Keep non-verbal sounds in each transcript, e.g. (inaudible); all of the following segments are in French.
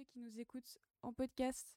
qui nous écoutent en podcast.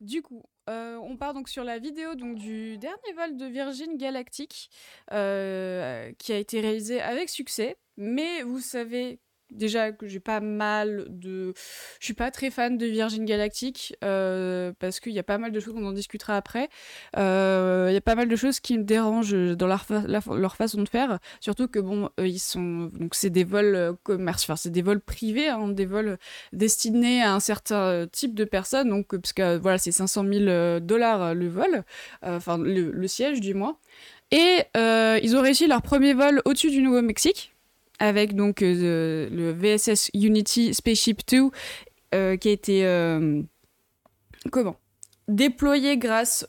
Du coup, euh, on part donc sur la vidéo du dernier vol de Virgin Galactic euh, qui a été réalisé avec succès. Mais vous savez déjà que j'ai pas mal de. Je suis pas très fan de Virgin Galactic euh, parce qu'il y a pas mal de choses, on en discutera après. Euh, il y a pas mal de choses qui me dérangent dans leur, façon de faire. Surtout que, bon, ils sont. Donc, c'est des vols euh, commerciaux, enfin, c'est des vols privés, hein, des vols destinés à un certain type de personnes. Donc, parce que voilà, c'est 500 000 dollars le vol, enfin, le, le, siège du moins. Et ils ont réussi leur premier vol au-dessus du Nouveau-Mexique avec donc euh, le VSS Unity Spaceship 2 euh, qui a été euh, comment? Déployé grâce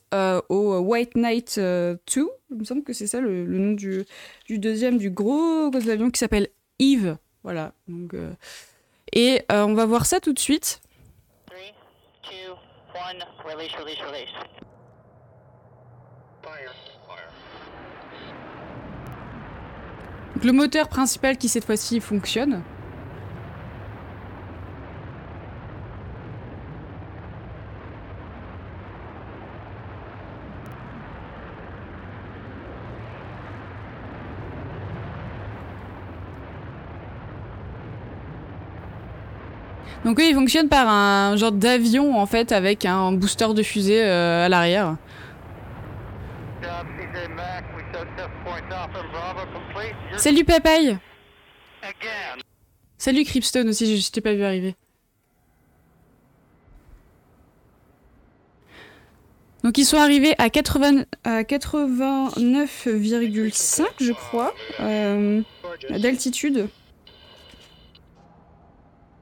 au White Knight 2. Il me semble que c'est ça le, nom du, du, deuxième, du gros, avion qui s'appelle Eve. Voilà. Donc, et on va voir ça tout de suite. 3, 2, 1, release, release, release. Fire. Donc le moteur principal qui cette fois-ci fonctionne. Donc oui, il fonctionne par un genre d'avion en fait avec un booster de fusée euh, à l'arrière. Salut Papaye Salut Cripstone aussi, je t'ai pas vu arriver. Donc ils sont arrivés à, 89,5 je crois euh, d'altitude.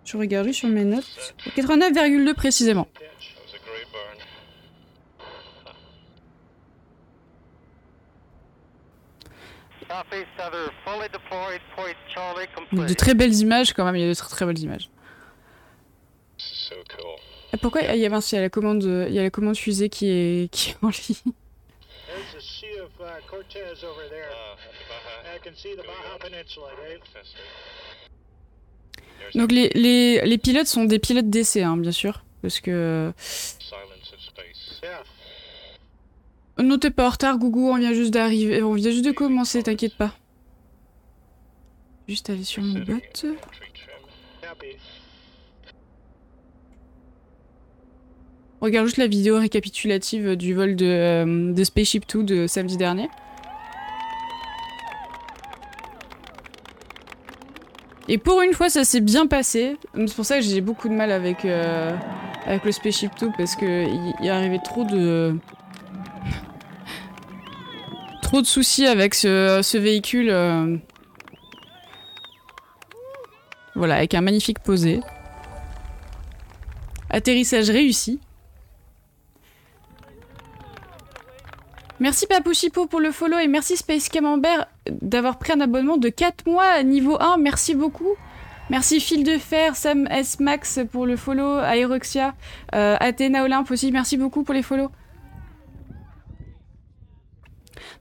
Je regarde sur mes notes. 89,2 précisément. De très belles images quand même, il y a de très, très belles images. Pourquoi il y a, il y a la commande, il y a la commande fusée qui est, qui est en ligne. Donc les, les, les pilotes sont des pilotes d'essai, hein, bien sûr, parce que non, t'es pas en retard, Gougou, on vient juste d'arriver. On vient juste de commencer, t'inquiète pas. Juste aller sur mon bot. regarde juste la vidéo récapitulative du vol de, euh, de Spaceship 2 de samedi dernier. Et pour une fois, ça s'est bien passé. C'est pour ça que j'ai beaucoup de mal avec, euh, avec le Spaceship 2 parce qu'il y, y arrivait trop de de soucis avec ce, véhicule. Euh. Voilà, avec un magnifique posé. Atterrissage réussi. Merci Papouchipo pour le follow et merci Space Camembert d'avoir pris un abonnement de 4 mois à niveau 1. Merci beaucoup. Merci Fil de Fer, Sam S. Max pour le follow, Aeroxia, euh, Athéna Olympe aussi, merci beaucoup pour les follow.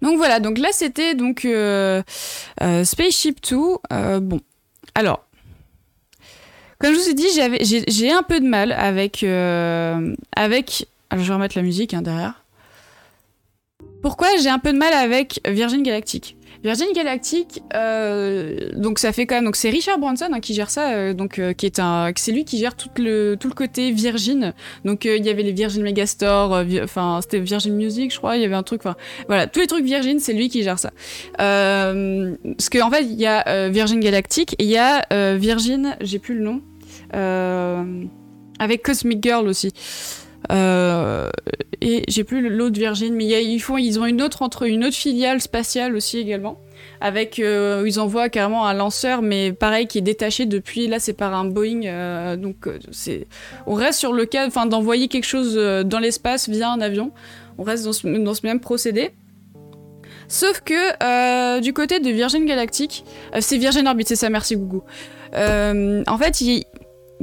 Donc voilà, donc là c'était donc euh, euh, Spaceship 2. Euh, bon, alors, comme je vous ai dit, j'ai un peu de mal avec... alors je vais remettre la musique hein, derrière. Pourquoi j'ai un peu de mal avec Virgin Galactic? Virgin Galactic, euh, donc ça fait quand même, donc c'est Richard Branson hein, qui gère ça, euh, donc euh, qui est un, c'est lui qui gère tout le tout le côté Virgin. Donc il y avait les Virgin Megastore, enfin c'était Virgin Music, je crois, il y avait un truc, enfin voilà, tous les trucs Virgin, c'est lui qui gère ça. parce qu'en en fait il y a Virgin Galactic et il y a Virgin, j'ai plus le nom, avec Cosmic Girl aussi. Euh, et j'ai plus l'autre Virgin, mais ils font, ils ont une autre entre une autre filiale spatiale aussi également, avec euh, ils envoient carrément un lanceur, mais pareil qui est détaché depuis. Là, c'est par un Boeing, euh, donc c'est, on reste sur le cas, enfin d'envoyer quelque chose dans l'espace via un avion. On reste dans ce, même procédé. Sauf que du côté de Virgin Galactic, c'est Virgin Orbit, c'est ça, merci Gougou. en fait, il, il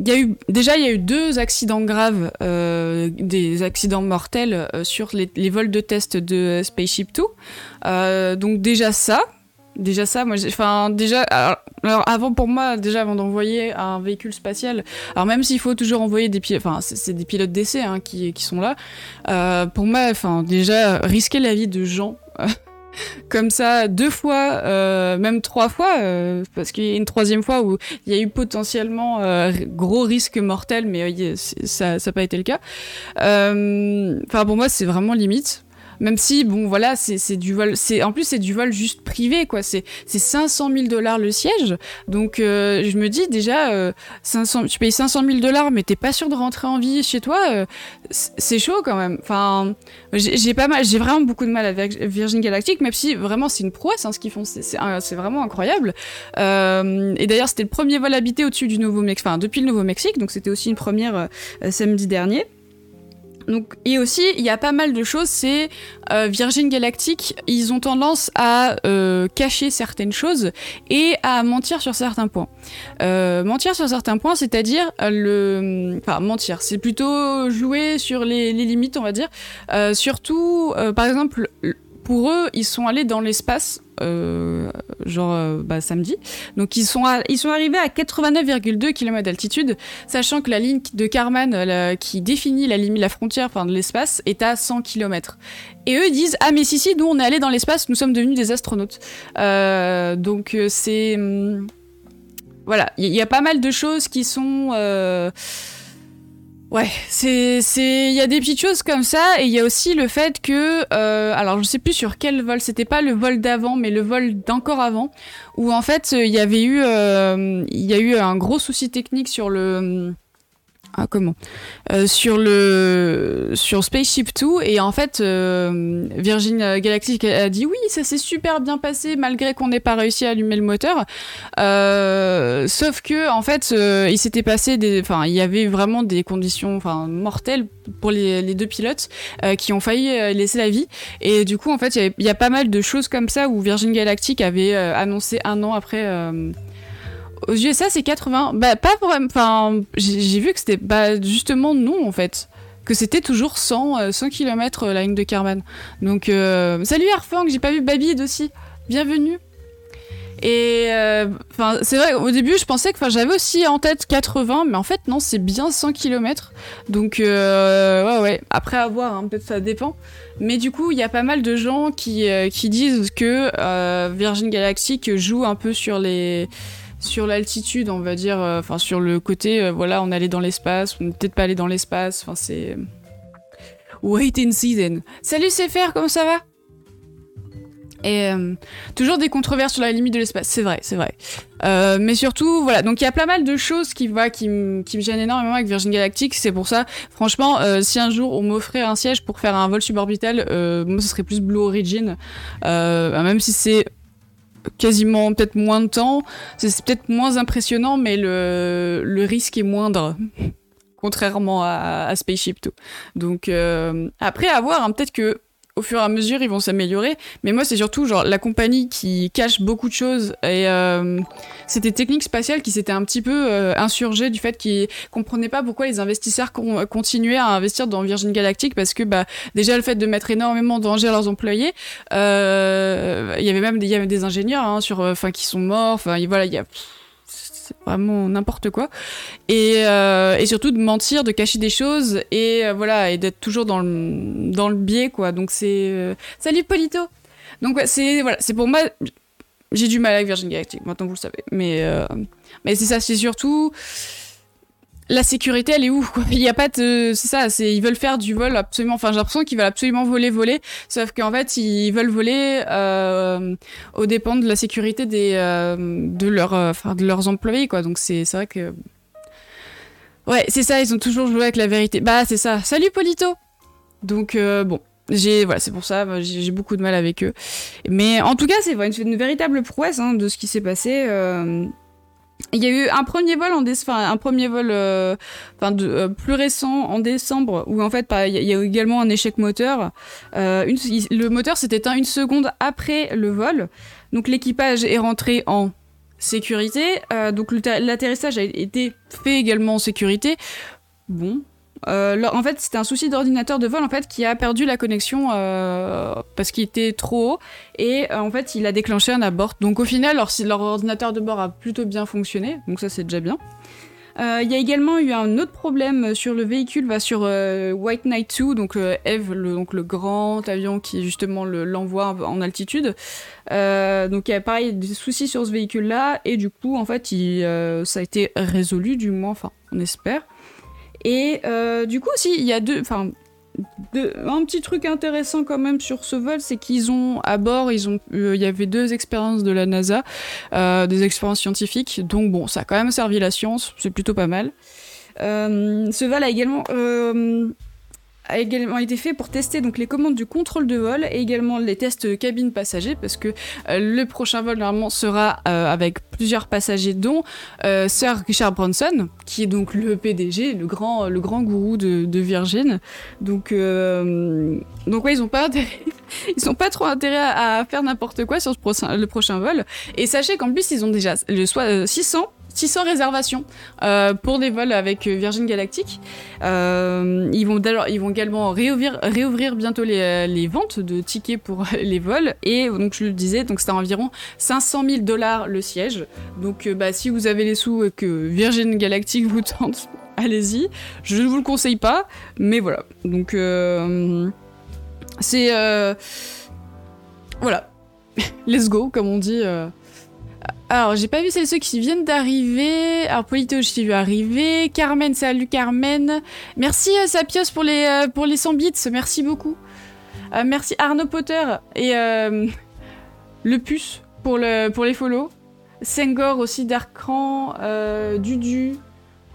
y a eu déjà il y a eu deux accidents graves, euh, des accidents mortels euh, sur les, vols de test de Spaceship Two. Euh, donc déjà ça, Déjà ça, moi, enfin déjà, alors, avant pour moi, déjà avant d'envoyer un véhicule spatial, alors même s'il faut toujours envoyer des pilotes, enfin c'est des pilotes d'essai hein, qui, qui sont là, pour moi, enfin déjà risquer la vie de gens. (laughs) comme ça deux fois, euh, même trois fois, euh, parce qu'il y a une troisième fois où il y a eu potentiellement gros risque mortel, mais ça n'a pas été le cas. Enfin, pour moi, c'est vraiment limite. Même si, bon, voilà, c'est du vol. En plus, c'est du vol juste privé, quoi. C'est 500 000 dollars le siège. Donc, euh, je me dis déjà, 500, euh, tu payes 500 000 dollars, mais t'es pas sûr de rentrer en vie chez toi. Euh, c'est chaud quand même. Enfin, j'ai pas mal, j'ai vraiment beaucoup de mal avec Virgin Galactic, même si vraiment c'est une prouesse hein, ce qu'ils font. C'est vraiment incroyable. et d'ailleurs, c'était le premier vol habité au-dessus du Nouveau-Mexique, enfin, depuis le Nouveau-Mexique. Donc, c'était aussi une première samedi dernier. Et aussi, il y a pas mal de choses. C'est euh, Virgin Galactic, ils ont tendance à euh, cacher certaines choses et à mentir sur certains points. Euh, mentir sur certains points, c'est-à-dire le, enfin mentir, c'est plutôt jouer sur les, limites, on va dire. surtout, par exemple, pour eux, ils sont allés dans l'espace genre euh, bah, samedi. Donc ils sont, arrivés à 89,2 km d'altitude, sachant que la ligne de Karman qui définit la limite, la frontière enfin, de l'espace est à 100 km. Et eux disent ah mais si si nous on est allés dans l'espace, nous sommes devenus des astronautes. Euh, donc c'est hum, voilà, il y, a pas mal de choses qui sont Ouais, c'est c'est il y a des petites choses comme ça et il y a aussi le fait que euh, alors je sais plus sur quel vol, c'était pas le vol d'avant mais le vol d'encore avant où en fait il y avait eu euh, il y a eu un gros souci technique sur le ah, comment euh, sur le Spaceship 2 et en fait euh, Virgin Galactic a dit oui ça s'est super bien passé malgré qu'on n'ait pas réussi à allumer le moteur. Euh, sauf que en fait il s'était passé des enfin il y avait vraiment des conditions mortelles pour les, deux pilotes qui ont failli laisser la vie. Et du coup en fait il y, a pas mal de choses comme ça où Virgin Galactic avait annoncé un an après aux USA, c'est 80. Bah, pas vraiment. Enfin, j'ai vu que c'était bah, justement non, en fait. Que c'était toujours 100, 100 km la ligne de Carman. Donc, euh, salut Arfang, j'ai pas vu Babide aussi. Bienvenue. Et euh, enfin, c'est vrai, au début, je pensais que j'avais aussi en tête 80, mais en fait, non, c'est bien 100 km. Donc, euh, ouais, ouais. Après avoir, hein, peut-être ça dépend. Mais du coup, il y a pas mal de gens qui, qui disent que Virgin Galactic joue un peu sur les sur l'altitude, on va dire, euh, enfin sur le côté, euh, voilà, on allait dans l'espace, on peut-être pas allé dans l'espace, enfin c'est... Wait and see then. Salut CFR, comment ça va? Et euh, toujours des controverses sur la limite de l'espace, c'est vrai, c'est vrai. mais surtout, voilà, donc il y a pas mal de choses qui, me gênent énormément avec Virgin Galactic, c'est pour ça, franchement, si un jour on m'offrait un siège pour faire un vol suborbital, moi ce serait plus Blue Origin, même si c'est quasiment peut-être moins de temps. C'est peut-être moins impressionnant, mais le, le risque est moindre. (laughs) contrairement à, Spaceship tout. Donc euh, après avoir hein, peut-être que au fur et à mesure, ils vont s'améliorer. Mais moi, c'est surtout genre la compagnie qui cache beaucoup de choses. Et euh, c'était Technique Spatiale qui s'était un petit peu euh, insurgé du fait qu'ils comprenaient pas pourquoi les investisseurs continuaient à investir dans Virgin Galactic parce que bah déjà le fait de mettre énormément en danger à leurs employés. Euh, il y avait même des, y avait des ingénieurs hein, sur, enfin qui sont morts. Enfin voilà, il y a vraiment n'importe quoi. Et, euh, et, surtout de mentir, de cacher des choses et euh, voilà et d'être toujours dans le dans le biais quoi. Donc c'est euh, salut Polito. Donc c'est voilà, c'est pour moi j'ai du mal avec Virgin Galactic. Maintenant vous le savez. Mais mais c'est ça, c'est surtout la sécurité, elle est où Il y a pas de, c'est ça, c'est ils veulent faire du vol absolument. Enfin, j'ai l'impression qu'ils veulent absolument voler, voler, sauf qu'en fait, ils veulent voler euh, au dépend de la sécurité des euh, de leurs, euh, de leurs employés, quoi. Donc c'est, c'est vrai que, ouais, c'est ça. Ils ont toujours joué avec la vérité. Bah, c'est ça. Salut Polito. Donc bon, j'ai voilà c'est pour ça j'ai beaucoup de mal avec eux mais en tout cas c'est une, une, véritable prouesse hein, de ce qui s'est passé il y a eu un premier vol en un premier vol euh, enfin euh, plus récent en décembre où en fait il y, a eu également un échec moteur. Euh, une, le moteur s'est éteint une seconde après le vol, donc l'équipage est rentré en sécurité. donc l'atterrissage a été fait également en sécurité. Bon, Euh, en fait, c'était un souci d'ordinateur de vol en fait qui a perdu la connexion euh, parce qu'il était trop haut et euh, en fait il a déclenché un abort. Donc au final, leur, ordinateur de bord a plutôt bien fonctionné, donc ça c'est déjà bien. Il y a également eu un autre problème sur le véhicule, bah, sur White Knight 2, donc Eve, le, donc le grand avion qui justement l'envoie en altitude. donc il y a pareil des soucis sur ce véhicule-là et du coup en fait ça a été résolu du moins, enfin on espère. Et euh, du coup, aussi, il y a deux. Enfin, un petit truc intéressant quand même sur ce vol, c'est qu'ils ont à bord, ils ont, il y avait deux expériences de la NASA, euh, des expériences scientifiques. Donc bon, ça a quand même servi la science, c'est plutôt pas mal. Euh, ce vol a également a également été fait pour tester donc les commandes du contrôle de vol et également les tests cabine passagers parce que euh, le prochain vol normalement sera euh, avec plusieurs passagers dont euh, Sir Richard Branson qui est donc le PDG, le grand le grand gourou de, Virgin. Donc donc ouais ils ont pas (laughs) ils ont pas trop intérêt à, faire n'importe quoi sur le prochain vol et sachez qu'en plus ils ont déjà le soit 600 600 réservations euh, pour des vols avec euh, Virgin Galactic. Euh, ils, vont ils vont également réouvrir, bientôt les, ventes de tickets pour (laughs) les vols. Et donc, je le disais, donc c'est environ 500 000 dollars le siège. Donc, bah, si vous avez les sous et que Virgin Galactic vous tente, (laughs) allez-y. Je ne vous le conseille pas, mais voilà. Donc, c'est. voilà. (laughs) Let's go, comme on dit. Alors, j'ai pas vu celles ceux qui viennent d'arriver. Alors, Polito, je t'ai vu arriver. Carmen, salut Carmen. Merci euh, Sapios pour les, euh, pour les 100 bits, merci beaucoup. Euh, merci Arnaud Potter et Le Puce pour, pour les follow. Sengor aussi, Darkran, Dudu.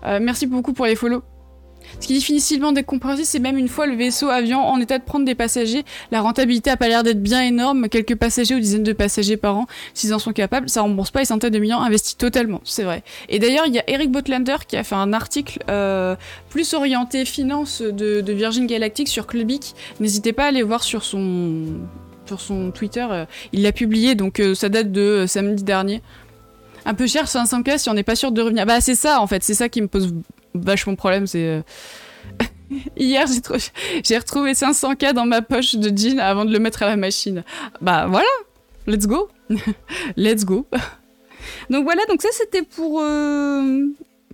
merci beaucoup pour les follow. Ce qui est difficilement décompréhensible, c'est même une fois le vaisseau avion en état de prendre des passagers, la rentabilité a pas l'air d'être bien énorme, quelques passagers ou dizaines de passagers par an, s'ils en sont capables, ça rembourse pas les centaines de millions investis totalement, c'est vrai. Et d'ailleurs, il y a Eric Botlander qui a fait un article euh, plus orienté finance de, Virgin Galactic sur Clubic. N'hésitez pas à aller voir sur son sur son Twitter, euh, il l'a publié, donc euh, ça date de samedi dernier un peu cher 500K si on n'est pas sûr de revenir. Bah c'est ça en fait, c'est ça qui me pose vachement problème, c'est... Euh, (laughs) hier, j'ai, retrouvé 500K dans ma poche de jean avant de le mettre à la machine. Bah voilà, let's go. (laughs) let's go. (laughs) donc voilà, donc ça c'était pour, euh,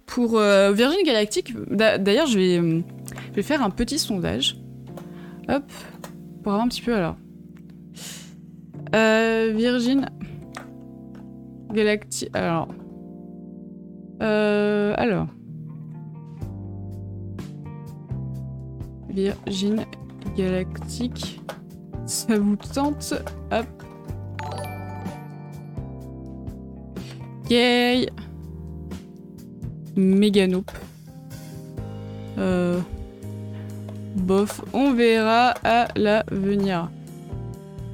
pour euh, Virgin Galactic. D'ailleurs, je vais, je vais faire un petit sondage. Hop, pour avoir un petit peu alors. Virgin Galactic. Alors. alors. Virgin Galactique. Ça vous tente? Hop. Yay Méganope. Euh... Bof, on verra à l'avenir.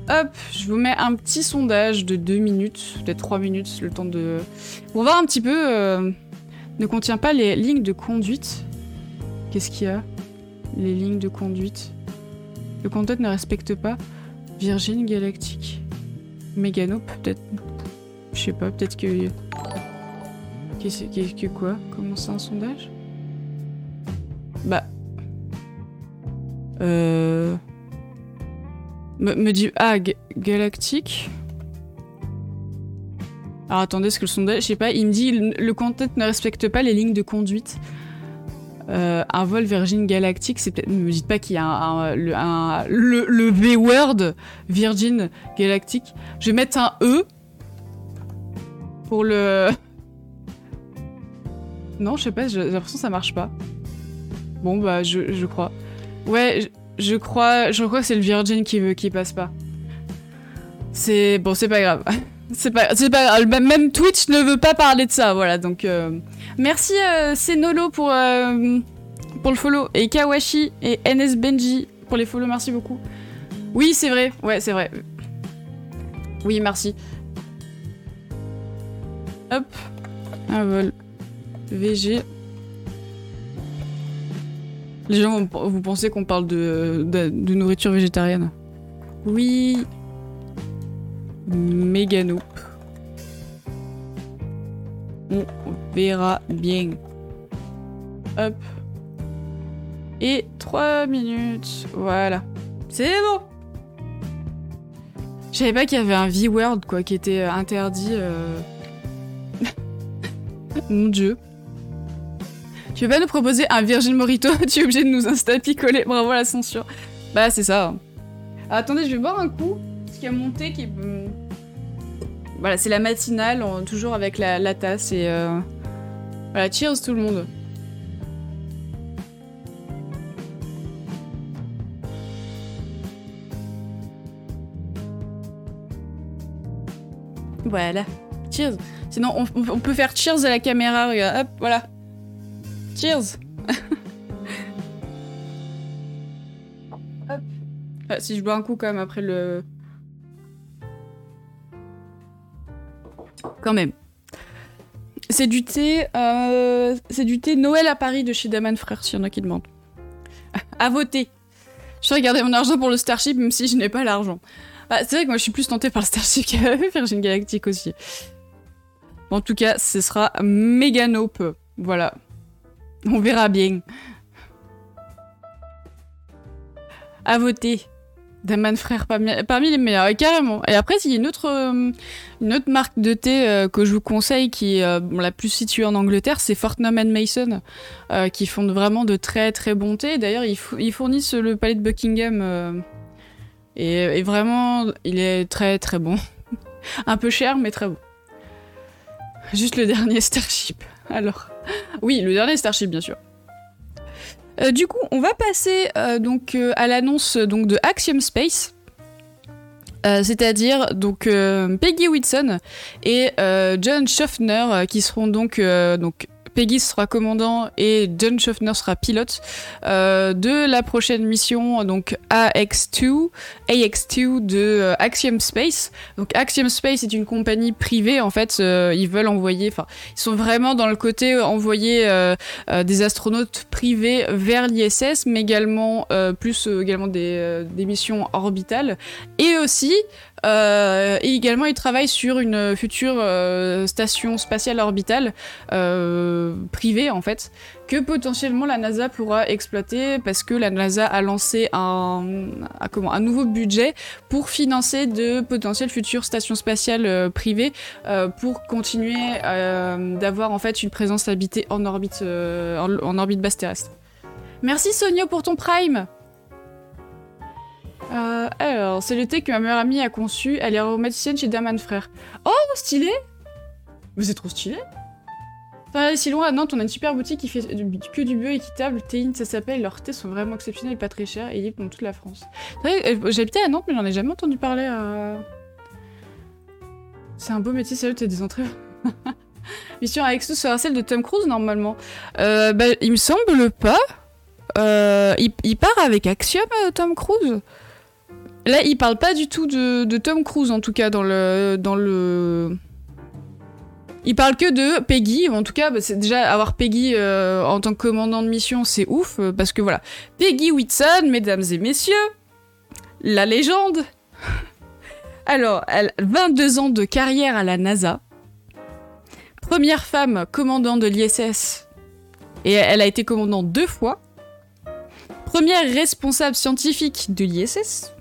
Hop, je vous mets un petit sondage de 2 minutes, peut-être 3 minutes, le temps de... On va voir un petit peu... Euh, ne contient pas les lignes de conduite. Qu'est-ce qu'il y a? Les lignes de conduite. Le conduite ne respecte pas Virgin Galactique. Mégano, peut-être. Je sais pas, peut-être que. Qu'est-ce que quoi? Comment c'est un sondage? Bah. Euh. Me, dit. Ah, Galactique alors attendez, ce que le sondage, je sais pas, il me dit le content ne respecte pas les lignes de conduite. Euh, un vol Virgin Galactic, c'est peut-être. Ne me dites pas qu'il y a un, le, V-word Virgin Galactic. Je vais mettre un E pour le. (laughs) Non, je sais pas, j'ai l'impression que ça marche pas. Bon, bah, je, crois. Ouais, je, crois, je crois que c'est le Virgin qui, qui passe pas. C'est. Bon, c'est pas grave. (laughs) C'est pas, pas Même Twitch ne veut pas parler de ça, voilà. Donc, euh, merci euh, pour euh, pour le follow et Kawashi et NS Benji pour les follow. Merci beaucoup. Oui, c'est vrai. Ouais, c'est vrai. Oui, merci. Hop, un vol VG. Les gens, vous pensez qu'on parle de, de nourriture végétarienne? Oui, Mégano. On verra bien. Hop. et 3 minutes. Voilà. C'est bon Je savais pas qu'il y avait un V-word, quoi, qui était euh, interdit. Euh. (laughs) Mon dieu. Tu veux pas nous proposer un Virgin Morito? (laughs) Tu es obligé de nous insta picoler. Bravo la censure. Bah, c'est ça. attendez, je vais boire un coup. Ce qui a monté, qui est. Voilà, c'est la matinale, toujours avec la, tasse et. Euh, voilà, cheers tout le monde. Voilà. Cheers. Sinon, on, peut faire cheers à la caméra. Regarde. Hop, voilà. Cheers. (laughs) Hop. Ah, si je bois un coup quand même après le... Quand même. C'est du thé... Euh, c'est du thé Noël à Paris de chez Daman Frères, s'il y en a qui demandent. (laughs) à voter. Je vais garder mon argent pour le Starship, même si je n'ai pas l'argent. Bah, c'est vrai que moi je suis plus tentée par le Starship (laughs) que Virgin Galactic aussi. en tout cas, ce sera méga nope. Voilà. On verra bien. À voter. Daman Frère parmi, les meilleurs, carrément. Et après, il y a une autre, euh, une autre marque de thé euh, que je vous conseille qui est euh, la plus située en Angleterre, c'est Fortnum Mason, qui font vraiment de très très bons thés. D'ailleurs, ils, fournissent le palais de Buckingham et, vraiment, il est très très bon. (laughs) Un peu cher, mais très bon. Juste le dernier Starship. Alors, oui, le dernier Starship, bien sûr. Euh, du coup, on va passer euh, donc euh, à l'annonce donc de Axiom Space. c'est-à-dire donc Peggy Whitson et John Schaffner qui seront donc donc Peggy sera commandant et John Schaffner sera pilote euh, de la prochaine mission, donc AX2, AX2 de euh, Axiom Space. Donc Axiom Space est une compagnie privée en fait. Euh, ils veulent envoyer, enfin, ils sont vraiment dans le côté envoyer des astronautes privés vers l'ISS, mais également plus également des, des missions orbitales et aussi euh, et également, il travaille sur une future euh, station spatiale orbitale euh, privée, en fait, que potentiellement la NASA pourra exploiter parce que la NASA a lancé un, comment, un nouveau budget pour financer de potentielles futures stations spatiales privées pour continuer d'avoir en fait une présence habitée en orbite, en, orbite basse terrestre. Merci Sonia pour ton prime euh, alors, c'est le thé que ma meilleure amie a conçu. Elle est aromaticienne chez Daman Frère. Oh, stylé Mais c'est trop stylé Enfin, si loin à Nantes, on a une super boutique qui fait que du bio équitable. Théine, ça s'appelle. Leurs thés sont vraiment exceptionnels, pas très chers et libres dans toute la France. Euh, j'habitais à Nantes, mais j'en ai jamais entendu parler. Euh. C'est un beau métier, sérieux, t'as des entrées. (laughs) Mission avec ce sera celle de Tom Cruise normalement. Bah, il me semble pas. il, il, part avec Axiom, Tom Cruise? Là, il parle pas du tout de, Tom Cruise, en tout cas, dans le. Dans le... Il parle que de Peggy, en tout cas, bah, c'est déjà avoir Peggy euh, en tant que commandant de mission, c'est ouf, euh, parce que voilà. Peggy Whitson, mesdames et messieurs, la légende. (laughs) Alors, elle 22 ans de carrière à la NASA. Première femme commandant de l'ISS. Et elle a été commandant deux fois. Première responsable scientifique de l'ISS.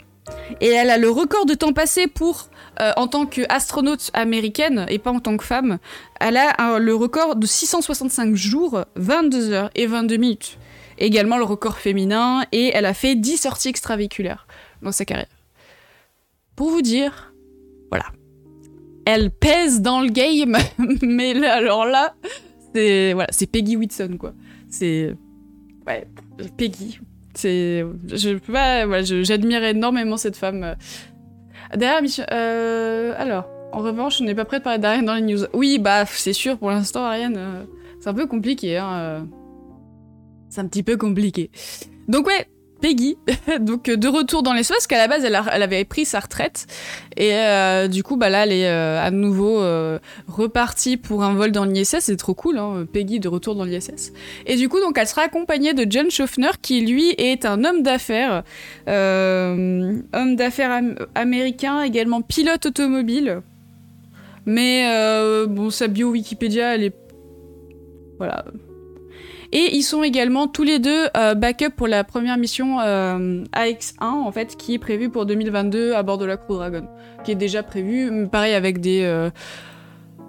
Et elle a le record de temps passé pour, euh, en tant qu'astronaute américaine et pas en tant que femme, elle a le record de 665 jours, 22 heures et 22 minutes. Également le record féminin et elle a fait 10 sorties extravéhiculaires dans sa carrière. Pour vous dire, voilà. Elle pèse dans le game, (laughs) mais là, alors là, c'est voilà, c'est Peggy Whitson quoi. C'est ouais, Peggy. C'est, je peux pas, voilà, j'admire énormément cette femme. Derrière, euh, alors, en revanche, on n'est pas prêt de parler d'Ariane dans les news. Oui, bah, c'est sûr, pour l'instant, Ariane, euh, c'est un peu compliqué, hein. Euh. C'est un petit peu compliqué. Donc ouais, Peggy, (laughs) donc euh, de retour dans l'espace, parce qu'à la base elle, avait pris sa retraite et euh, du coup bah là elle est euh, à nouveau repartie pour un vol dans l'ISS, c'est trop cool, hein, Peggy de retour dans l'ISS. Et du coup donc elle sera accompagnée de John Schaffner qui lui est un homme d'affaires, homme d'affaires américain, également pilote automobile. Mais bon sa bio Wikipédia elle est voilà Et ils sont également tous les deux backup pour la première mission AX1, en fait, qui est prévue pour 2022 à bord de la Crew Dragon, qui est déjà prévue, pareil avec des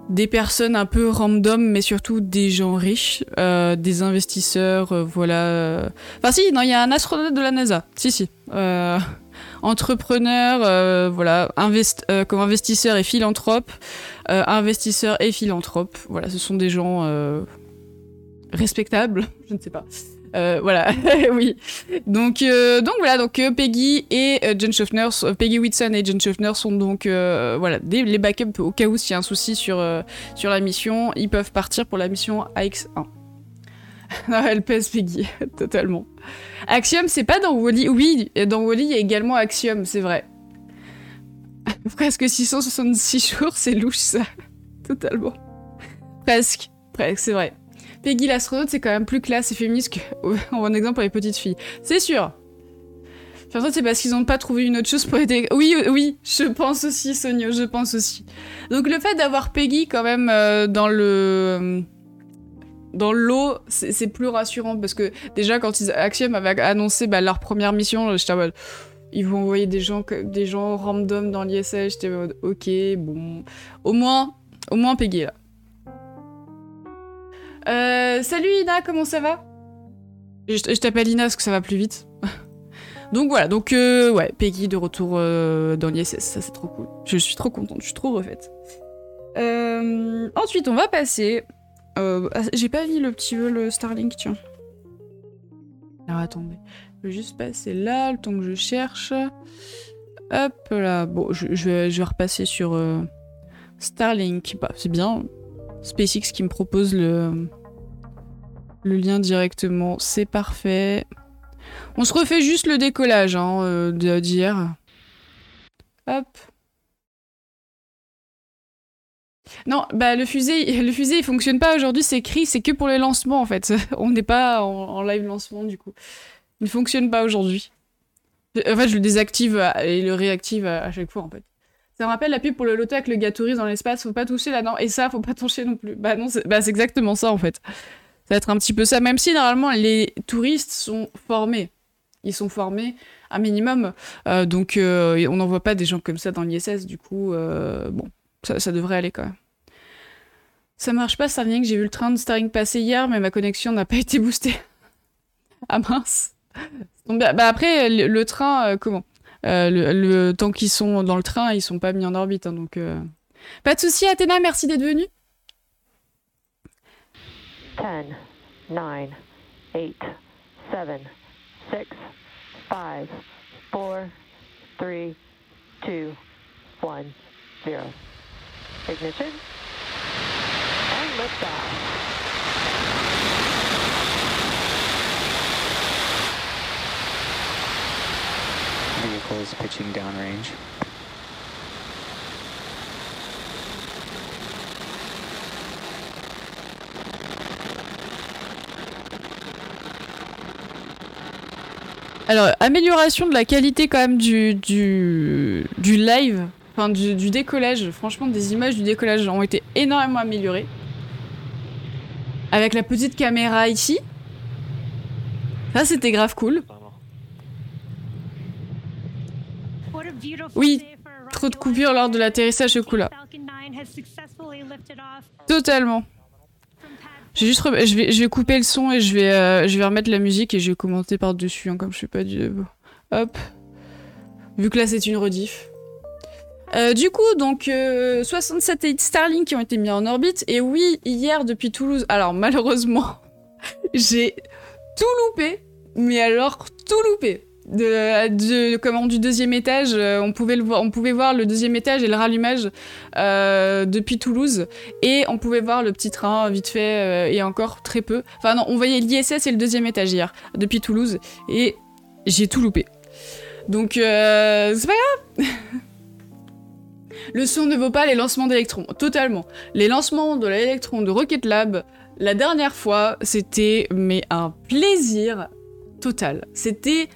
des personnes un peu random, mais surtout des gens riches, euh, des investisseurs, euh, voilà. Enfin si, non, il y a un astronaute de la NASA, si si. Euh, entrepreneur, voilà, comme investisseur et philanthrope, investisseur et philanthrope, voilà, ce sont des gens respectables, je ne sais pas. Euh, voilà, (laughs) oui. Donc, euh, donc voilà, donc euh, Peggy et John Schaffner, Peggy Whitson et John Schaffner sont donc voilà les backups au cas où s'il y a un souci sur sur la mission, ils peuvent partir pour la mission AX1. (laughs) non, elle pèse Peggy, (laughs) totalement. Axiom, c'est pas dans Wally. Oui, dans Wally, il y a également Axiom, c'est vrai. Presque 666 jours, c'est louche ça. Totalement. Presque. Presque, c'est vrai. Peggy l'astronaute, c'est quand même plus classe et féministe qu'en (laughs) exemple pour les petites filles. C'est sûr. Enfin, c'est parce qu'ils n'ont pas trouvé une autre chose pour aider. Oui, oui, je pense aussi, Sonia, je pense aussi. Donc le fait d'avoir Peggy quand même euh, dans le dans l'eau, c'est plus rassurant parce que déjà quand ils, Axiom avait annoncé bah, leur première mission, j'étais en mode ils vont envoyer des gens des gens random dans l'ISS, j'étais en mode ok, bon, au moins au moins Peggy là. Euh, salut Ina, comment ça va? Je, t'appelle Ina parce que ça va plus vite. (laughs) donc voilà, donc euh, ouais, Peggy de retour euh, dans l'ISS, ça c'est trop cool. Je suis trop contente, je suis trop refaite. ensuite, on va passer... J'ai pas vu le petit vol Starlink, tiens. Alors attendez, je vais juste passer là, le temps que je cherche. Hop là, bon, je, vais, je vais, repasser sur Starlink. Bah, c'est bien, SpaceX qui me propose le, le lien directement. C'est parfait. On se refait juste le décollage hein, euh, d'hier. Hop. Non, bah le fusée, (laughs) le fusée il fonctionne pas aujourd'hui, c'est écrit, c'est que pour les lancements en fait. (laughs) On n'est pas en, live lancement du coup. Il fonctionne pas aujourd'hui. En fait, je le désactive et le réactive à chaque fois en fait. Ça me rappelle la pub pour le loto avec le gars touriste dans l'espace, faut pas toucher là-dedans. Et ça, faut pas (laughs) toucher non plus. Bah non, c'est bah, exactement ça en fait. Ça va être un petit peu ça, même si normalement les touristes sont formés. Ils sont formés un minimum. Euh, donc euh, on n'envoie pas des gens comme ça dans l'ISS, du coup, euh, bon, ça, devrait aller quand même. Ça marche pas Starlink, j'ai vu le train de Starlink passer hier, mais ma connexion n'a pas (laughs) été boostée. ah mince. bah, après, le train, comment? Le, temps qu'ils sont dans le train, ils sont pas mis en orbite. Hein, donc. Pas de souci, Athéna, merci d'être venue. 10, 9, 8, 7, 6, 5, 4, 3, 2, 1, 0. Ignition. And liftoff. vehicles pitching downrange. Alors, amélioration de la qualité quand même du, du, du live, enfin du, du, décollage. Franchement, des images du décollage ont été énormément améliorées. Avec la petite caméra ici. Ça, c'était grave cool. Oui, trop de coupures lors de l'atterrissage au Kula. Totalement. Juste je, vais, je couper le son et je vais, euh, je vais remettre la musique et je vais commenter par-dessus, hein, comme je suis pas du... Hop. Vu que là c'est une rediff. Euh, du coup, donc, euh, 60 satellites Starlink qui ont été mis en orbite. Et oui, hier, depuis Toulouse... Alors, malheureusement, (laughs) j'ai tout loupé. Mais alors, tout loupé comment, du deuxième étage. Euh, on, pouvait le voir, on pouvait voir le deuxième étage et le rallumage euh, depuis Toulouse. Et on pouvait voir le petit train vite fait euh, et encore très peu. Enfin non, on voyait l'ISS et le deuxième étage hier depuis Toulouse. Et j'ai tout loupé. Donc c'est pas grave (laughs) Le son ne vaut pas les lancements d'électrons, totalement. Les lancements de l'électron de Rocket Lab, la dernière fois, c'était mais un plaisir total. C'était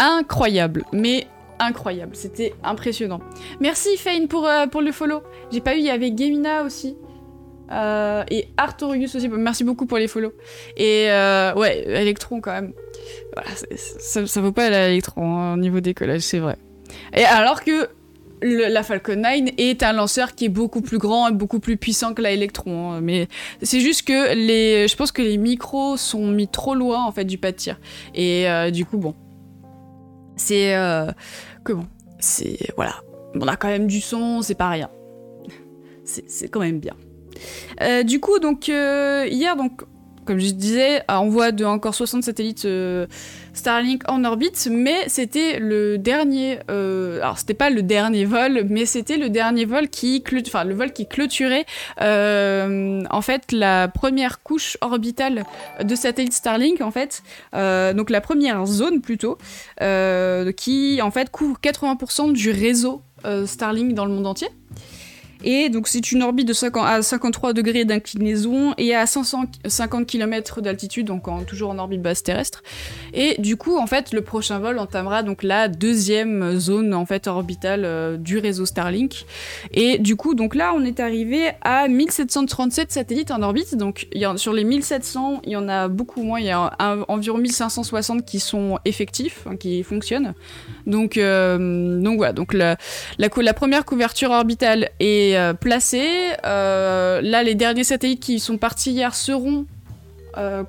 incroyable, mais incroyable. C'était impressionnant. Merci Fane pour, euh, pour le follow. J'ai pas eu, il y avait Gemina aussi. Euh, et Artorius aussi, merci beaucoup pour les follow. Et euh, ouais, Electron quand même. Voilà, ça, ça vaut pas l'Electron hein, au niveau décollage, c'est vrai. Et alors que la Falcon 9 est un lanceur qui est beaucoup plus grand et beaucoup plus puissant que la Electron. Hein. Mais c'est juste que les, je pense que les micros sont mis trop loin en fait du pas de tir. Et euh, du coup, bon, c'est comment C'est voilà, on a quand même du son, c'est pas rien. C'est quand même bien. Euh, du coup, donc euh, hier, donc comme je disais, on voit de encore 60 satellites euh, Starlink en orbite, mais c'était le dernier. alors c'était pas le dernier vol, mais c'était le dernier vol qui, enfin le vol qui clôturait en fait la première couche orbitale de satellites Starlink en fait, donc la première zone plutôt, qui en fait couvre 80% du réseau Starlink dans le monde entier. Et donc c'est une orbite de 50, à 53 degrés d'inclinaison et à 550 km d'altitude, donc toujours en orbite basse terrestre. Et du coup, en fait, le prochain vol entamera donc la deuxième zone en fait orbitale euh, du réseau Starlink. Et du coup, donc là, on est arrivé à 1737 satellites en orbite. Donc sur les 1700, il y en a beaucoup moins. Il y a environ 1560 qui sont effectifs, hein, qui fonctionnent. Donc, euh, donc voilà. Donc la première couverture orbitale est euh, placé. Euh, là, les derniers satellites qui sont partis hier seront euh,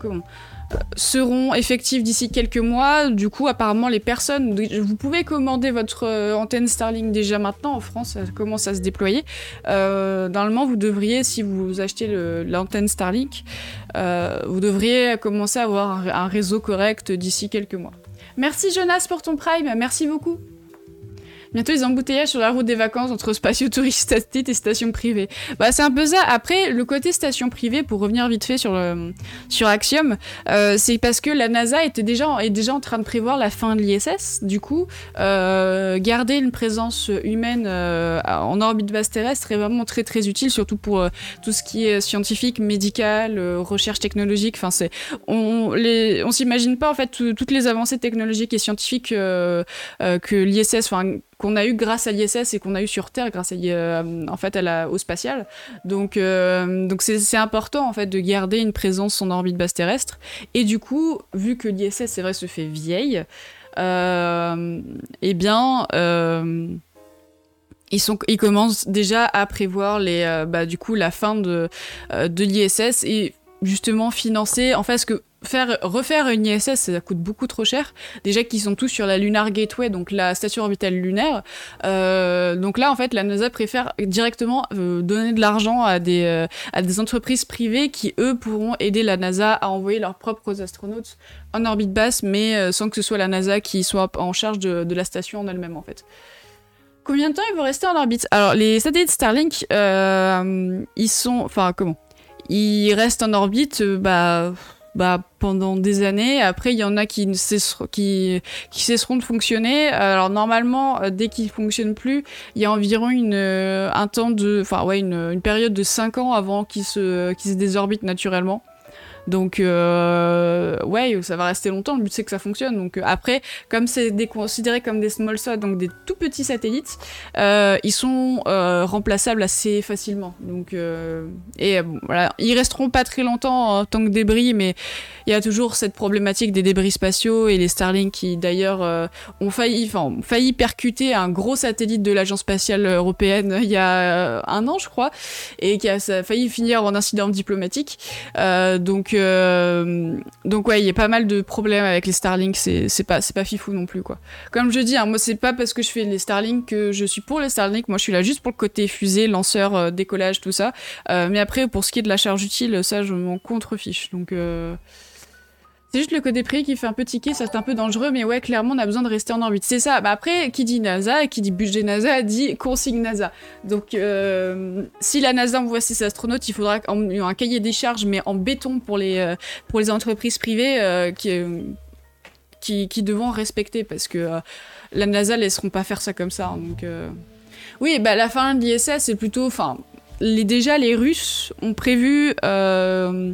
seront effectifs d'ici quelques mois. Du coup, apparemment, les personnes, vous pouvez commander votre antenne Starlink déjà maintenant en France, ça commence à se déployer. normalement, vous devriez, si vous achetez l'antenne Starlink, vous devriez commencer à avoir un réseau correct d'ici quelques mois. Merci Jonas pour ton prime, merci beaucoup. Bientôt les embouteillages sur la route des vacances entre spatio-touristes et stations privées. Bah c'est un peu ça. Après, le côté station privée, pour revenir vite fait sur, sur Axiom, euh, c'est parce que la NASA était déjà, est déjà en train de prévoir la fin de l'ISS. Du coup, euh, garder une présence humaine euh, en orbite basse terrestre est vraiment très très utile, surtout pour tout ce qui est scientifique, médical, recherche technologique. Enfin, c'est on les on s'imagine pas en fait toutes les avancées technologiques et scientifiques que l'ISS, enfin qu'on a eu grâce à l'ISS et qu'on a eu sur Terre grâce à, euh, en fait, à au spatial. Donc, euh, donc c'est important en fait de garder une présence en orbite basse terrestre. Et du coup, vu que l'ISS c'est vrai se fait vieille, euh, eh bien ils, sont, ils commencent déjà à prévoir les, bah, du coup, la fin de, de l'ISS et justement financer en fait que faire refaire une ISS ça coûte beaucoup trop cher. Déjà qu'ils sont tous sur la Lunar Gateway donc la station orbitale lunaire. Euh, donc là en fait la NASA préfère directement euh, donner de l'argent à des euh, à entreprises privées qui eux pourront aider la NASA à envoyer leurs propres astronautes en orbite basse mais sans que ce soit la NASA qui soit en charge de, de la station en elle-même en fait. Combien de temps ils vont rester en orbite? Alors les satellites Starlink, ils sont, enfin comment? Ils restent en orbite, bah bah, pendant des années. Après, il y en a qui, cesseront, de fonctionner. Alors normalement, euh, dès qu'ils fonctionnent plus, il y a environ une, euh, un temps de, enfin ouais, une, une période de 5 ans avant qu'ils se, qu'ils se désorbitent naturellement. Donc, euh, ouais, ça va rester longtemps. Le but, c'est que ça fonctionne. Donc, euh, après, comme c'est considéré comme des small sats, donc des tout petits satellites, euh, ils sont remplaçables assez facilement. Donc, et voilà, ils resteront pas très longtemps en tant que débris, mais il y a toujours cette problématique des débris spatiaux et les Starlink qui, d'ailleurs, ont failli, percuter un gros satellite de l'agence spatiale européenne (laughs) il y a un an, je crois, et qui a, a failli finir en incident diplomatique. donc euh, donc, ouais, il y a pas mal de problèmes avec les Starlink, c'est pas, pas fifou non plus, quoi. Comme je dis, hein, moi, c'est pas parce que je fais les Starlink que je suis pour les Starlink, moi, je suis là juste pour le côté fusée, lanceur, euh, décollage, tout ça. Euh, mais après, pour ce qui est de la charge utile, ça, je m'en contrefiche. Donc, c'est juste le côté prix qui fait un peu tiquer, ça c'est un peu dangereux, mais ouais, clairement, on a besoin de rester en orbite. C'est ça. Bah après, qui dit NASA, qui dit budget NASA, dit consigne NASA. Donc, euh, si la NASA envoie ses astronautes, il faudra un, cahier des charges, mais en béton pour les, euh, pour les entreprises privées euh, qui, qui, devront respecter, parce que la NASA laisseront pas faire ça comme ça. Hein, donc, oui, bah la fin de l'ISS, c'est plutôt, enfin, les, déjà les Russes ont prévu euh,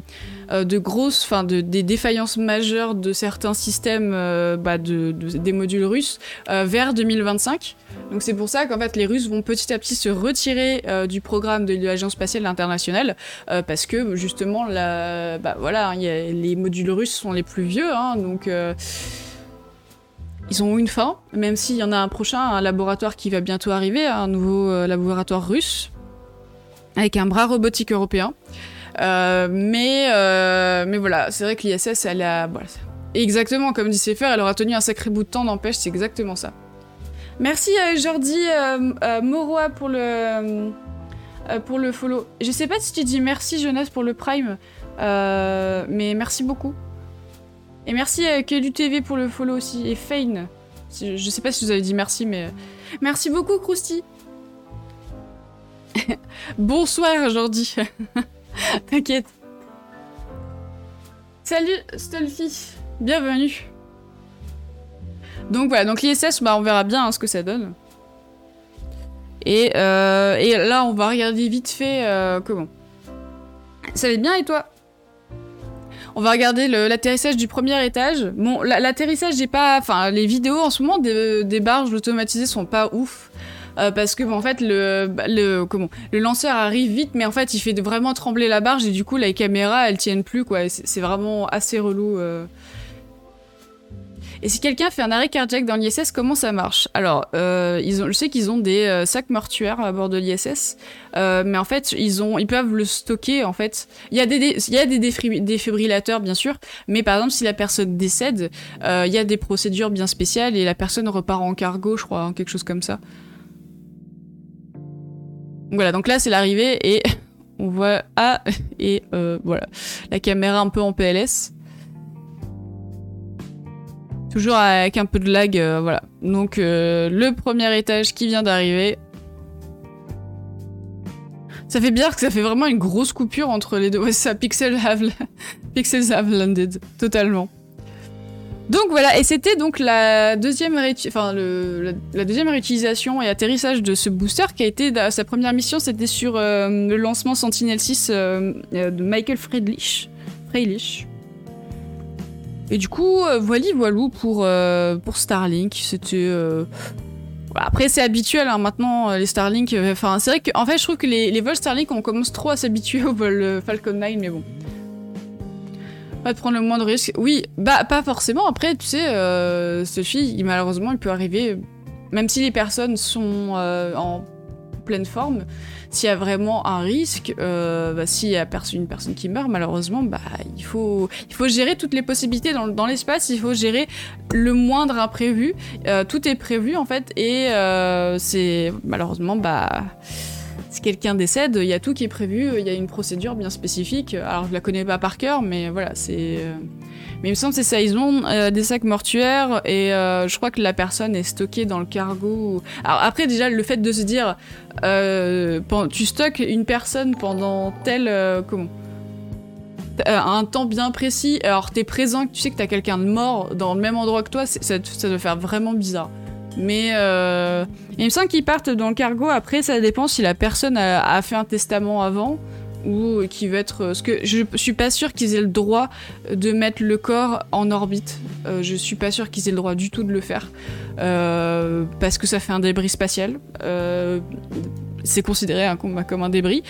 euh, de grosses, des défaillances majeures de certains systèmes bah, de, des modules russes vers 2025. Donc c'est pour ça qu'en fait les Russes vont petit à petit se retirer du programme de l'Agence spatiale internationale parce que justement bah, les modules russes sont les plus vieux, hein, donc ils ont une fin, même s'il y en a un prochain, un laboratoire qui va bientôt arriver, un nouveau euh, laboratoire russe, avec un bras robotique européen. Euh, mais, euh, mais voilà, c'est vrai que l'ISS, elle a... exactement, comme dit Sefer, elle aura tenu un sacré bout de temps, n'empêche, c'est exactement ça. Merci Jordi Moroa pour le, pour le follow. Je sais pas si tu dis merci Jonas pour le prime, mais merci beaucoup. Et merci à TV pour le follow aussi. Et Fane. Je sais pas si vous avez dit merci, mais... Merci beaucoup, Krusty (laughs) Bonsoir, Jordi. (laughs) T'inquiète. Salut, Stolfy. Bienvenue. Donc voilà, donc l'ISS, bah, on verra bien hein, ce que ça donne. Et, euh, et, là, on va regarder vite fait euh, comment. Ça va bien et toi? On va regarder l'atterrissage du premier étage. Bon, l'atterrissage j'ai pas... Enfin, les vidéos en ce moment des, des barges automatisées sont pas ouf. Euh, parce que en fait le, le comment le lanceur arrive vite mais en fait il fait vraiment trembler la barge et du coup les caméras elles tiennent plus quoi c'est vraiment assez relou euh. Et si quelqu'un fait un arrêt cardiaque dans l'ISS, comment ça marche? Alors, euh, ils ont, je sais qu'ils ont des sacs mortuaires à bord de l'ISS, mais en fait, ils, ont, ils peuvent le stocker, en fait. Il y a des, il y a des défibrillateurs, bien sûr, mais par exemple, si la personne décède, il y a des procédures bien spéciales et la personne repart en cargo, je crois, hein, quelque chose comme ça. Voilà, donc là, c'est l'arrivée et (laughs) on voit... Ah Et voilà, la caméra un peu en PLS. Toujours avec un peu de lag, euh, voilà. Donc euh, le premier étage qui vient d'arriver. Ça fait bien que ça fait vraiment une grosse coupure entre les deux. (laughs) Ouais, ça, Pixel have... (laughs) Pixels have landed, totalement. Donc voilà, et c'était donc la deuxième, réutilisation et atterrissage de ce booster qui a été sa première mission, c'était sur euh, le lancement Sentinel-6 de Michael Friedrich. Freilich. Et du coup, euh, voilà voilou pour, euh, pour Starlink. C'était. Euh, après, c'est habituel hein, maintenant, les Starlink. Enfin, c'est vrai qu'en fait, je trouve que les, les, vols Starlink, on commence trop à s'habituer (laughs) au vol Falcon 9, mais bon. De prendre le moindre risque. Oui, bah, pas forcément. Après, tu sais, Sophie, malheureusement, il peut arriver, même si les personnes sont en pleine forme, s'il y a vraiment un risque, euh, bah, s'il y a une personne qui meurt, malheureusement, bah, il, faut, il faut gérer toutes les possibilités dans, dans l'espace, il faut gérer le moindre imprévu. Euh, tout est prévu en fait, et euh, c'est malheureusement, bah, quelqu'un décède, il y a tout qui est prévu, il y a une procédure bien spécifique. Alors je la connais pas par cœur, mais voilà, c'est. Mais il me semble que c'est ça, ils ont euh, des sacs mortuaires et euh, je crois que la personne est stockée dans le cargo. Alors après déjà le fait de se dire euh, tu stockes une personne pendant tel comment un temps bien précis, alors t'es présent, tu sais que t'as quelqu'un de mort dans le même endroit que toi, ça, ça doit faire vraiment bizarre. Mais il me semble qu'ils partent dans le cargo. Après, ça dépend si la personne a fait un testament avant ou qui veut être. Parce que je suis pas sûre qu'ils aient le droit de mettre le corps en orbite. Euh, je suis pas sûre qu'ils aient le droit du tout de le faire. Euh, parce que ça fait un débris spatial. Euh, c'est considéré un, comme un débris.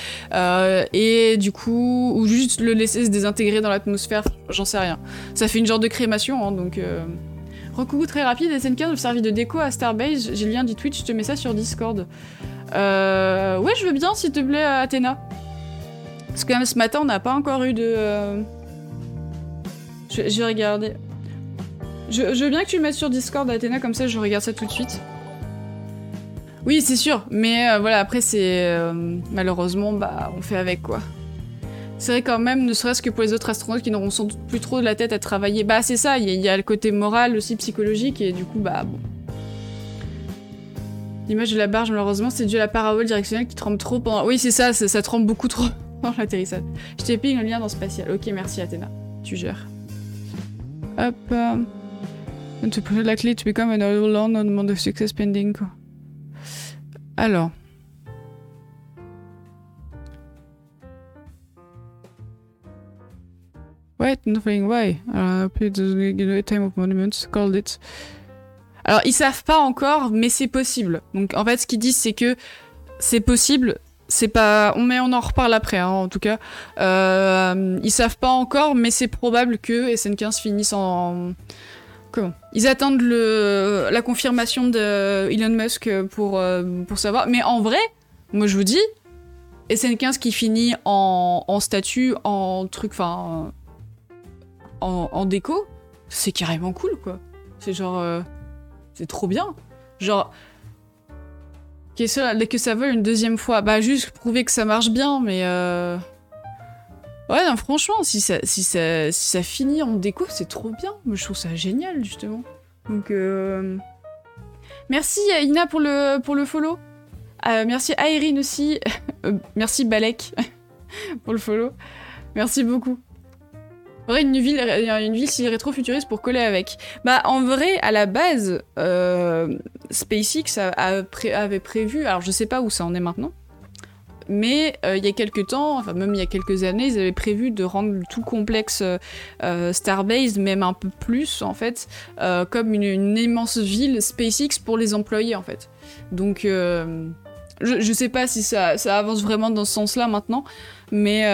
et du coup, ou juste le laisser se désintégrer dans l'atmosphère, j'en sais rien. Ça fait une genre de crémation, hein, donc. Recoucou très rapide, SNK nous servi de déco à Starbase. J'ai le lien du Twitch, je te mets ça sur Discord. ouais, je veux bien, s'il te plaît, Athéna. Parce que ce matin, on n'a pas encore eu de... Euh, je. Je, veux bien que tu le mettes sur Discord, Athéna, comme ça je regarde ça tout de suite. Oui, c'est sûr, mais euh, voilà, après c'est... Euh, malheureusement, bah, on fait avec, quoi. C'est vrai quand même, ne serait-ce que pour les autres astronautes qui n'auront sans doute plus trop de la tête à travailler. Bah c'est ça, il y, a le côté moral, aussi psychologique, et du coup, bah bon. L'image de la barge, malheureusement, c'est dû à la parabole directionnelle qui tremble trop pendant... Oui, c'est ça, ça, ça tremble beaucoup trop. (laughs) dans l'atterrissage. Je t'ai payé le lien dans Spatial. Ok, merci Athéna. Tu gères. Hop. Um, to prove likely to become an long on of success pending. Alors. Wait, nothing, why? Uh, time of monuments called it. Alors, ils savent pas encore, mais c'est possible. Donc, en fait, ce qu'ils disent, c'est que c'est possible. C'est pas. On, mais on en reparle après, hein, en tout cas. Euh, ils savent pas encore, mais c'est probable que SN15 finisse en. Comment? Ils attendent le, la confirmation de Elon Musk pour, euh, pour savoir. Mais en vrai, moi je vous dis, SN15 qui finit en, en statut, en truc, enfin. En, déco, c'est carrément cool, quoi. C'est genre. Euh, c'est trop bien. Genre, que ça, que ça vole une deuxième fois. Bah, juste prouver que ça marche bien, mais. Euh... Ouais, franchement, si ça, finit en déco, c'est trop bien. je trouve ça génial, justement. Donc, euh... Merci Ina pour le, pour follow. Merci Aérine aussi. (laughs) Merci Balek (laughs) pour le follow. Merci beaucoup vrai, une ville, une ville si rétro-futuriste pour coller avec. Bah, en vrai, à la base, euh, SpaceX avait prévu, alors je sais pas où ça en est maintenant, mais euh, il y a quelques temps, enfin même il y a quelques années, ils avaient prévu de rendre tout complexe euh, Starbase, même un peu plus en fait, comme une, immense ville SpaceX pour les employés en fait. Donc je, je sais pas si ça, ça avance vraiment dans ce sens-là maintenant, mais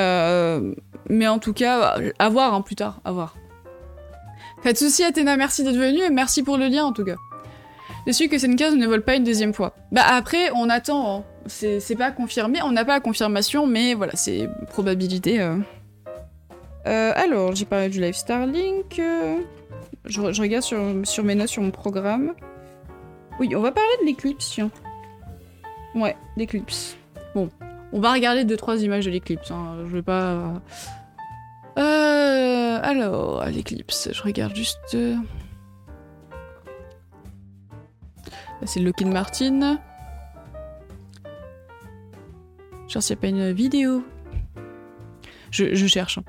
mais en tout cas, à voir hein, plus tard, à voir. Pas de Athéna, merci d'être venue et merci pour le lien en tout cas. Déçu que Senkaz ne vole pas une deuxième fois. Bah après, on attend, hein. c'est pas confirmé, on n'a pas la confirmation, mais voilà, c'est probabilité. Euh. Euh, alors, j'ai parlé du live Starlink. Je, regarde sur, sur, mes notes sur mon programme. Oui, on va parler de l'éclipse. Ouais, l'éclipse. Bon, on va regarder deux trois images de l'éclipse. Hein. Je vais pas. Euh, alors, l'éclipse. Je regarde juste. Euh. C'est Lockheed Martin. Genre s'il n'y a pas une vidéo. Je, cherche. Hein.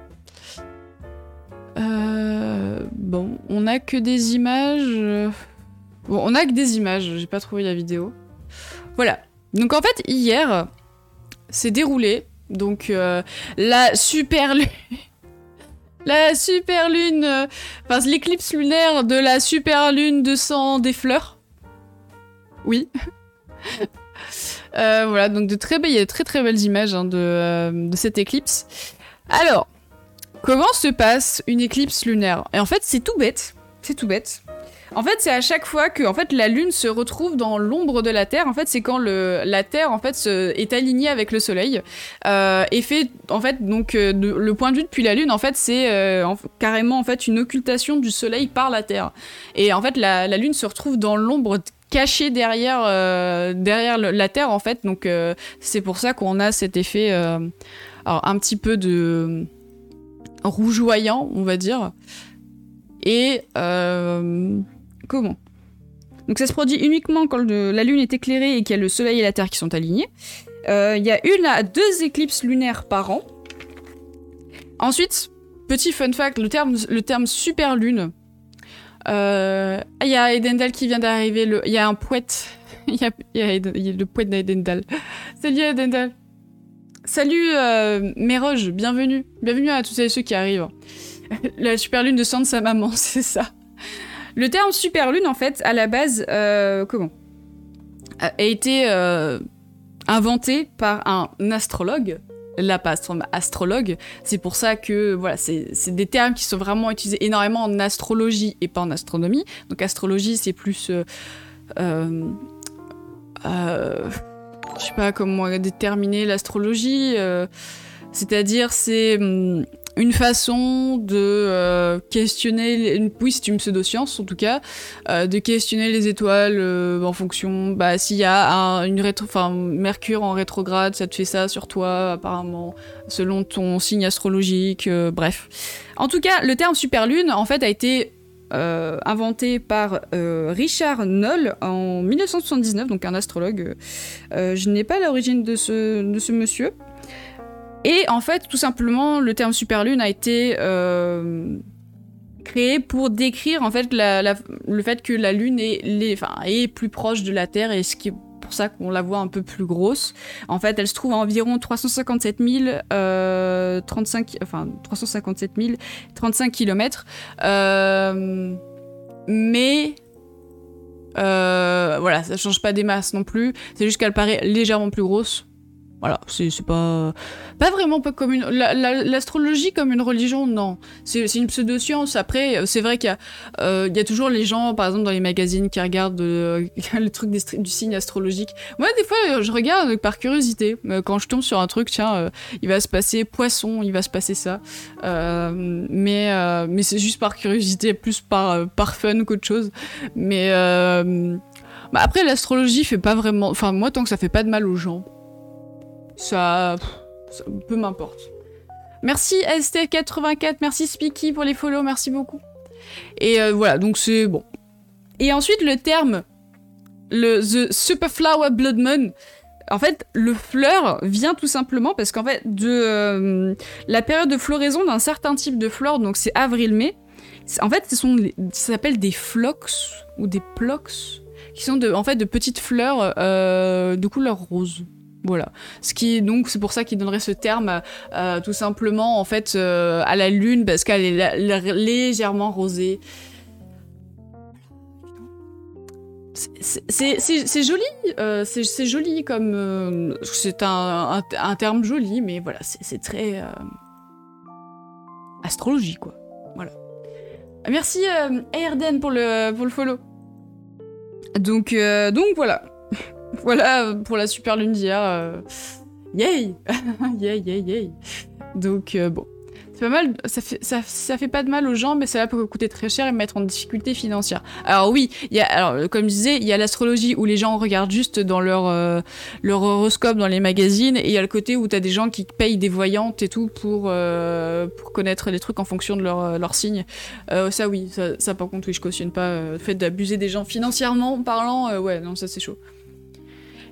Euh, bon, on a que des images. Bon, on a que des images. J'ai pas trouvé la vidéo. Voilà. Donc en fait, hier, s'est déroulé. Donc euh, la super lune... (laughs) la super lune... Euh, l'éclipse lunaire de la super lune de sang des fleurs. Oui. (laughs) Euh, voilà, donc de très, il a de très très belles images hein, de, de cette éclipse. Alors, comment se passe une éclipse lunaire? Et en fait, c'est tout bête. C'est tout bête. En fait, c'est à chaque fois que en fait, la Lune se retrouve dans l'ombre de la Terre. En fait, c'est quand la Terre en fait, est alignée avec le Soleil euh, et en fait donc euh, le point de vue depuis la Lune en fait c'est euh, carrément en fait une occultation du Soleil par la Terre. Et en fait, la, Lune se retrouve dans l'ombre cachée derrière la Terre en fait. Donc c'est pour ça qu'on a cet effet un petit peu de rougeoyant, on va dire. Et Comment Donc ça se produit uniquement quand la Lune est éclairée et qu'il y a le Soleil et la Terre qui sont alignés. Euh, il y a une à deux éclipses lunaires par an. Ensuite, petit fun fact, le terme, le terme super lune. Euh, il y a Edendal qui vient d'arriver. Il y a un poète. (laughs) Il y, a, le poète d'Edendal. (laughs) Salut Edendal. Salut euh, Méroge, bienvenue. Bienvenue à tous ceux qui arrivent. (laughs) La super lune de de sa maman, c'est ça. Le terme superlune, en fait, à la base, euh, comment A été euh, inventé par un astrologue. Là, pas astrologue. C'est pour ça que, voilà, c'est des termes qui sont vraiment utilisés énormément en astrologie et pas en astronomie. Donc, astrologie, c'est plus. Euh, euh, je sais pas comment déterminer l'astrologie. C'est-à-dire, c'est hum, une façon de euh, questionner, une, oui c'est une pseudo-science en tout cas, euh, de questionner les étoiles euh, en fonction, bah s'il y a un, une rétro, Mercure en rétrograde, ça te fait ça sur toi apparemment, selon ton signe astrologique, bref. En tout cas, le terme superlune en fait a été inventé par Richard Noll en 1979, donc un astrologue. je n'ai pas l'origine de ce, de ce monsieur. Et en fait, tout simplement, le terme superlune a été euh, créé pour décrire en fait le fait que la Lune est, est plus proche de la Terre et ce qui pour ça qu'on la voit un peu plus grosse. En fait, elle se trouve à environ 357 000, 35, enfin 357 000, 35 km. mais voilà, ça change pas des masses non plus. C'est juste qu'elle paraît légèrement plus grosse. Voilà, c'est pas pas vraiment pas comme une l'astrologie comme une religion, non. C'est une pseudo-science. Après, c'est vrai qu'il y euh, y a toujours les gens, par exemple dans les magazines, qui regardent euh, (laughs) le truc du signe astrologique. Moi, des fois, je regarde par curiosité. Quand je tombe sur un truc, tiens, euh, il va se passer poisson, il va se passer ça. mais mais c'est juste par curiosité, plus par par fun qu'autre chose. Mais bah, après, l'astrologie fait pas vraiment. Enfin, moi, tant que ça fait pas de mal aux gens ça, peu m'importe. Merci ST84, merci Speaky pour les follow, merci beaucoup. Et euh, voilà, donc c'est bon. Et ensuite le terme, le The Superflower Blood Moon, en fait, le fleur vient tout simplement parce qu'en fait, de euh, la période de floraison d'un certain type de flore, donc c'est avril-mai, en fait, ce sont, ça s'appelle des flox ou des plox, qui sont en fait de petites fleurs euh, de couleur rose. Voilà. Ce qui donc c'est pour ça qu'il donnerait ce terme euh, tout simplement en fait euh, à la lune parce qu'elle est légèrement rosée. C'est joli, euh, c'est joli comme c'est un, terme joli, mais voilà, c'est très astrologie quoi. Voilà. Merci Airden pour le pour le follow. Donc donc voilà. Voilà pour la super lune d'hier. Euh, yay (laughs) Yay, yay, yay Donc, euh, bon. C'est pas mal, ça fait, ça, fait pas de mal aux gens, mais ça peut coûter très cher et mettre en difficulté financière. Alors oui, y a, alors, comme je disais, il y a l'astrologie où les gens regardent juste dans leur, euh, leur horoscope dans les magazines, et il y a le côté où t'as des gens qui payent des voyantes et tout pour, pour connaître les trucs en fonction de leur, leur signe. ça oui, ça, ça, par contre, oui, je cautionne pas le fait d'abuser des gens financièrement parlant, ouais, non, ça c'est chaud.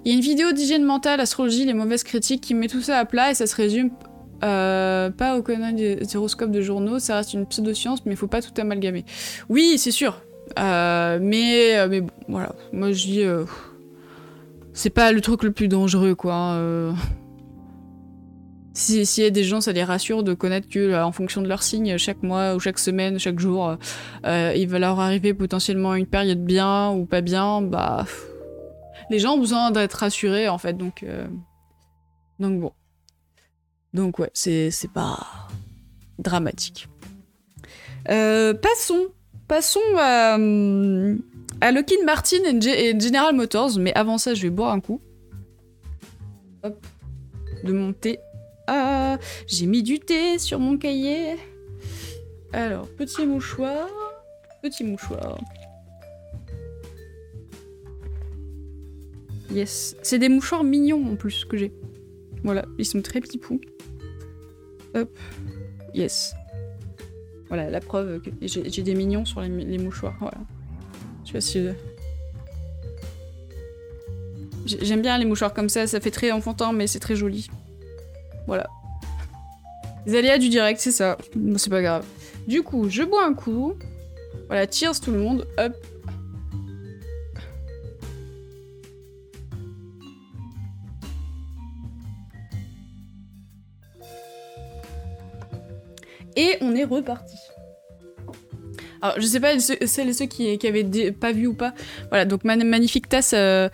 Il y a une vidéo d'hygiène mentale, astrologie, les mauvaises critiques qui met tout ça à plat et ça se résume euh, pas au conneries des horoscopes de journaux, ça reste une pseudo-science, mais il faut pas tout amalgamer. Oui, c'est sûr. Euh, mais, euh, mais bon, voilà. Moi, je dis. c'est pas le truc le plus dangereux, quoi. Hein, S'il y a des gens, ça les rassure de connaître que, en fonction de leur signe, chaque mois ou chaque semaine, chaque jour, il va leur arriver potentiellement une période bien ou pas bien, bah les gens ont besoin d'être rassurés en fait, donc euh, donc bon, donc ouais, c'est pas dramatique. Euh, passons, passons à, à Lockheed Martin et, General Motors, mais avant ça, je vais boire un coup. Hop, de mon thé. Ah, j'ai mis du thé sur mon cahier. Alors, petit mouchoir, petit mouchoir. Yes. C'est des mouchoirs mignons en plus que j'ai. Voilà, ils sont très petits poux. Hop. Yes. Voilà, la preuve que j'ai des mignons sur les, mouchoirs. Voilà. Je pas si... J'aime bien les mouchoirs comme ça, ça fait très enfantin, mais c'est très joli. Voilà. Les aléas du direct, c'est ça. c'est pas grave. Du coup, je bois un coup. Voilà, cheers tout le monde. Hop. Et on est reparti. Alors, je sais pas celles et ceux qui, qui avaient pas vu ou pas. Voilà, donc magnifique tasse. Euh,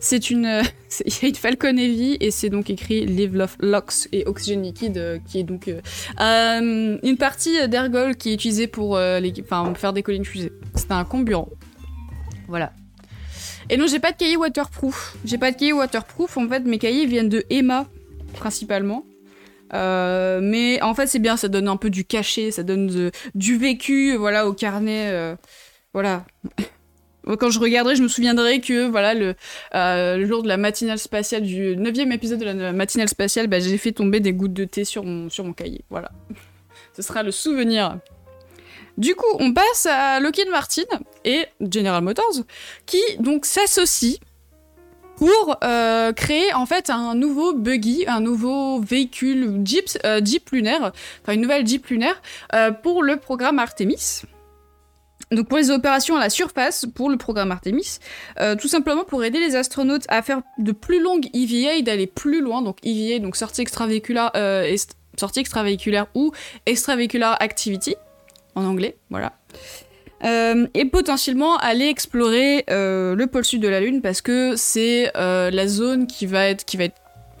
c'est une, (laughs) il y a une Falcon Heavy et c'est donc écrit Live Love Locks et Oxygen Liquide euh, qui est donc euh, une partie d'ergol qui est utilisée pour les, faire des collines fusées. C'est un comburant. Voilà. Et non, j'ai pas de cahier waterproof. J'ai pas de cahier waterproof. En fait, mes cahiers viennent de Emma principalement. Euh, mais en fait, c'est bien, ça donne un peu du cachet, ça donne du vécu, voilà, au carnet. Euh, voilà. Quand je regarderai, je me souviendrai que voilà le, euh, jour de la matinale spatiale, du neuvième épisode de la matinale spatiale, bah, j'ai fait tomber des gouttes de thé sur mon, sur mon cahier. Voilà. (laughs) Ce sera le souvenir. Du coup, on passe à Lockheed Martin et General Motors, qui donc s'associent pour euh, créer en fait un nouveau buggy, un nouveau véhicule Jeep, euh, Jeep lunaire, enfin une nouvelle Jeep lunaire euh, pour le programme Artemis. Donc pour les opérations à la surface, pour le programme Artemis, tout simplement pour aider les astronautes à faire de plus longues EVA, d'aller plus loin, donc EVA, donc sortie extravéhiculaire, sortie extravéhiculaire ou extravéhiculaire activity, en anglais, voilà. Euh, et potentiellement aller explorer le pôle sud de la Lune parce que c'est la zone qui qui va être,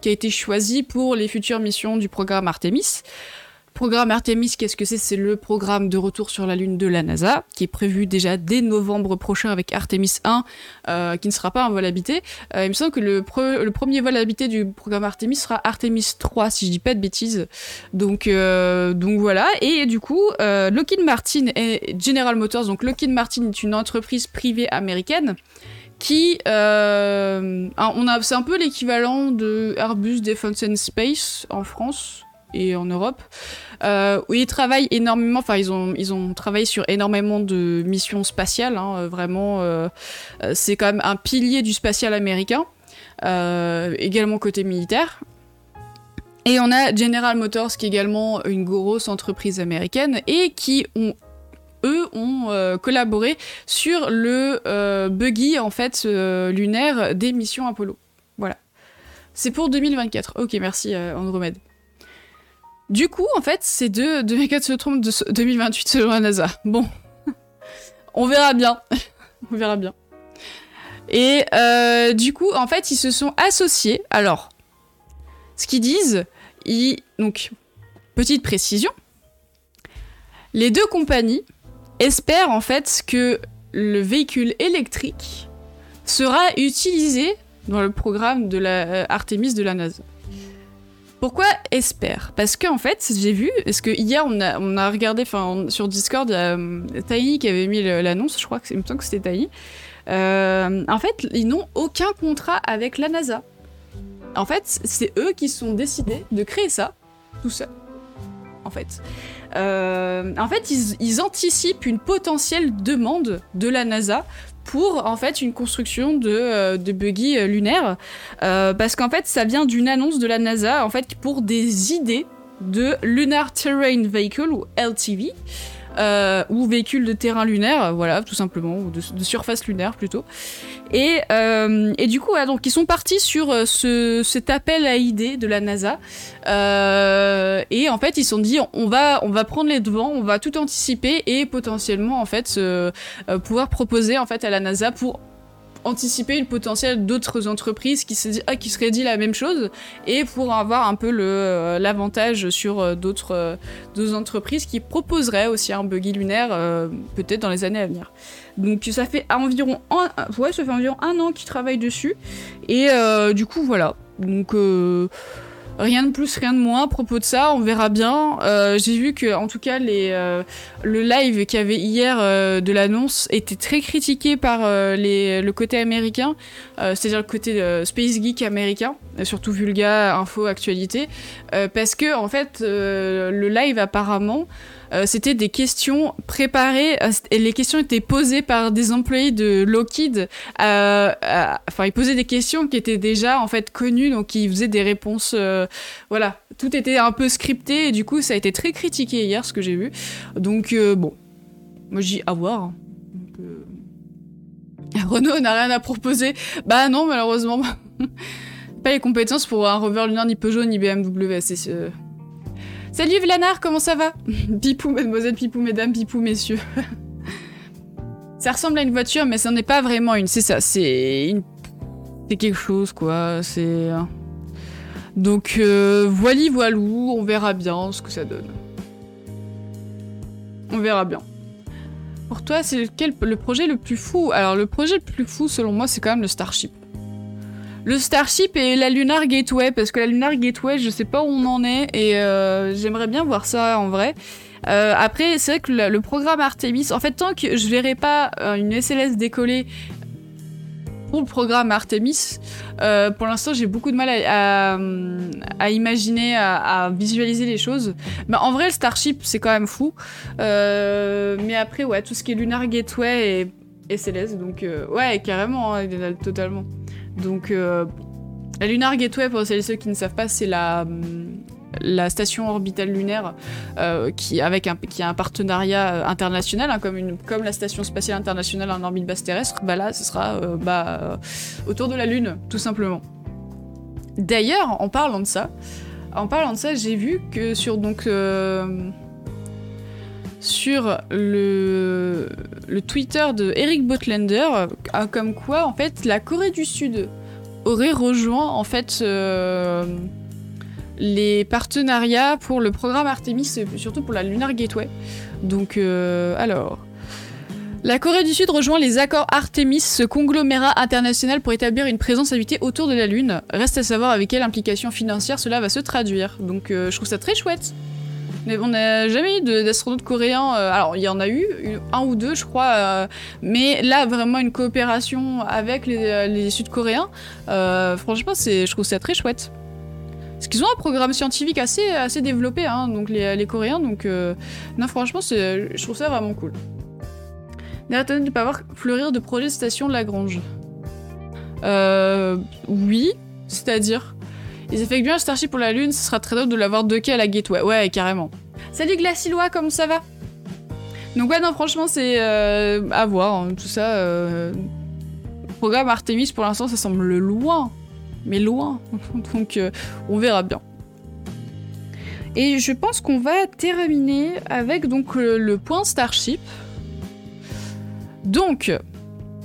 qui a été choisie pour les futures missions du programme Artemis. Programme Artemis, qu'est-ce que c'est? C'est le programme de retour sur la Lune de la NASA, qui est prévu déjà dès novembre prochain avec Artemis 1, euh, qui ne sera pas un vol habité. Euh, il me semble que le, premier vol habité du programme Artemis sera Artemis 3, si je dis pas de bêtises. Donc, euh, donc voilà. Et du coup, Lockheed Martin et General Motors, donc Lockheed Martin est une entreprise privée américaine qui on a c'est un peu l'équivalent de Airbus Defence and Space en France et en Europe, euh, ils travaillent énormément, enfin ils ont, ils ont travaillé sur énormément de missions spatiales, hein, euh, vraiment, euh, c'est quand même un pilier du spatial américain, également côté militaire. Et on a General Motors qui est également une grosse entreprise américaine et qui ont eux ont collaboré sur le buggy en fait lunaire des missions Apollo. Voilà. C'est pour 2024. Ok, merci Andromède. Du coup, en fait, ces deux 2004 se trompent de 2028 selon la NASA. Bon, (laughs) on verra bien. (laughs) on verra bien. Et euh, du coup, en fait, ils se sont associés. Alors, ce qu'ils disent, ils... donc, petite précision, les deux compagnies espèrent en fait que le véhicule électrique sera utilisé dans le programme de la euh, Artemis de la NASA. Pourquoi espère Parce qu'en fait, j'ai vu, parce que hier on a, on a regardé, sur Discord, il euh, qui avait mis l'annonce, je crois que, me semble que c'était Taï. Euh, en fait, ils n'ont aucun contrat avec la NASA. En fait, c'est eux qui sont décidés de créer ça tout seuls. En fait. Euh, en fait, ils, anticipent une potentielle demande de la NASA pour en fait une construction de, euh, buggy euh, lunaire. Euh, parce qu'en fait ça vient d'une annonce de la NASA en fait pour des idées de Lunar Terrain Vehicle ou LTV euh, ou véhicule de terrain lunaire, voilà, tout simplement, ou de, surface lunaire plutôt. Et, euh, et du coup, donc ils sont partis sur euh, ce, cet appel à idées de la NASA. et en fait, ils se sont dit, on va, on va prendre les devants, on va tout anticiper et potentiellement, en fait, pouvoir proposer en fait à la NASA pour anticiper le potentiel d'autres entreprises qui, se dit, ah, qui seraient dit la même chose et pour avoir un peu euh, l'avantage sur euh, d'autres euh, entreprises qui proposeraient aussi un buggy lunaire peut-être dans les années à venir. Donc ça fait environ un, ouais, ça fait environ un an qu'ils travaillent dessus et du coup voilà. Donc Rien de plus, rien de moins à propos de ça, on verra bien. Euh, j'ai vu que, en tout cas, euh, le live qu'il y avait hier euh, de l'annonce était très critiqué par le côté américain, c'est-à-dire le côté Space Geek américain, surtout Vulga, Info, Actualité, parce que, en fait, le live apparemment euh, c'était des questions préparées, euh, et les questions étaient posées par des employés de Lockheed. Euh, enfin, ils posaient des questions qui étaient déjà en fait connues, donc ils faisaient des réponses. voilà, tout était un peu scripté, et du coup, ça a été très critiqué hier, ce que j'ai vu. Donc, bon, moi j'ai à voir. Renault n'a rien à proposer. Bah non, malheureusement. (laughs) pas les compétences pour un rover lunaire ni Peugeot ni BMW. C'est Salut Vlanar, comment ça va? (laughs) Pipou, mademoiselle Pipou, mesdames, Pipou, messieurs. (laughs) ça ressemble à une voiture, mais ça n'est pas vraiment une. C'est ça, c'est une... C'est quelque chose, quoi. C'est... Donc, euh, voili voilou, on verra bien ce que ça donne. On verra bien. Pour toi, c'est le projet le plus fou? Alors, le projet le plus fou, selon moi, c'est quand même le Starship le Starship et la Lunar Gateway, parce que la Lunar Gateway, je sais pas où on en est, et euh, j'aimerais bien voir ça en vrai. Euh, après, c'est vrai que le, programme Artemis, en fait, tant que je verrai pas euh, une SLS décoller pour le programme Artemis, pour l'instant, j'ai beaucoup de mal à, imaginer, à, visualiser les choses. Mais en vrai, le Starship, c'est quand même fou. mais après, ouais, tout ce qui est Lunar Gateway et SLS, donc ouais, carrément, hein, totalement. Donc, euh, la Lunar Gateway, pour celles et ceux qui ne savent pas, c'est la, la station orbitale lunaire qui, avec qui a un partenariat international, hein, comme la station spatiale internationale en orbite basse terrestre, bah là, ce sera bah, autour de la Lune, tout simplement. D'ailleurs, en parlant de ça, en parlant de ça, j'ai vu que sur donc sur le, Twitter de Eric Botlander, euh, comme quoi en fait la Corée du Sud aurait rejoint en fait euh, les partenariats pour le programme Artemis, surtout pour la Lunar Gateway. Donc euh, alors. La Corée du Sud rejoint les accords Artemis, ce conglomérat international pour établir une présence habitée autour de la Lune. Reste à savoir avec quelle implication financière cela va se traduire. Donc je trouve ça très chouette. Mais on n'a jamais eu d'astronautes coréens. Euh, alors, il y en a eu, un ou deux, je crois. Euh, mais là, vraiment, une coopération avec les, euh, Sud-Coréens. franchement, je trouve ça très chouette. Parce qu'ils ont un programme scientifique assez, assez développé, hein, donc les, Coréens. Donc, non, franchement, je trouve ça vraiment cool. D'ailleurs, de ne pas voir fleurir de projets de station Lagrange. Euh. Oui, c'est-à-dire. Ils effectuent bien Starship pour la Lune, ce sera très drôle de l'avoir docké à la Gateway. Ouais, carrément. Salut Glacilois, comment ça va? Donc ouais, non, franchement, c'est euh, à voir, hein, tout ça. Euh... Programme Artemis, pour l'instant, ça semble loin. Mais loin. (laughs) Donc, euh, on verra bien. Et je pense qu'on va terminer avec donc le point Starship. Donc,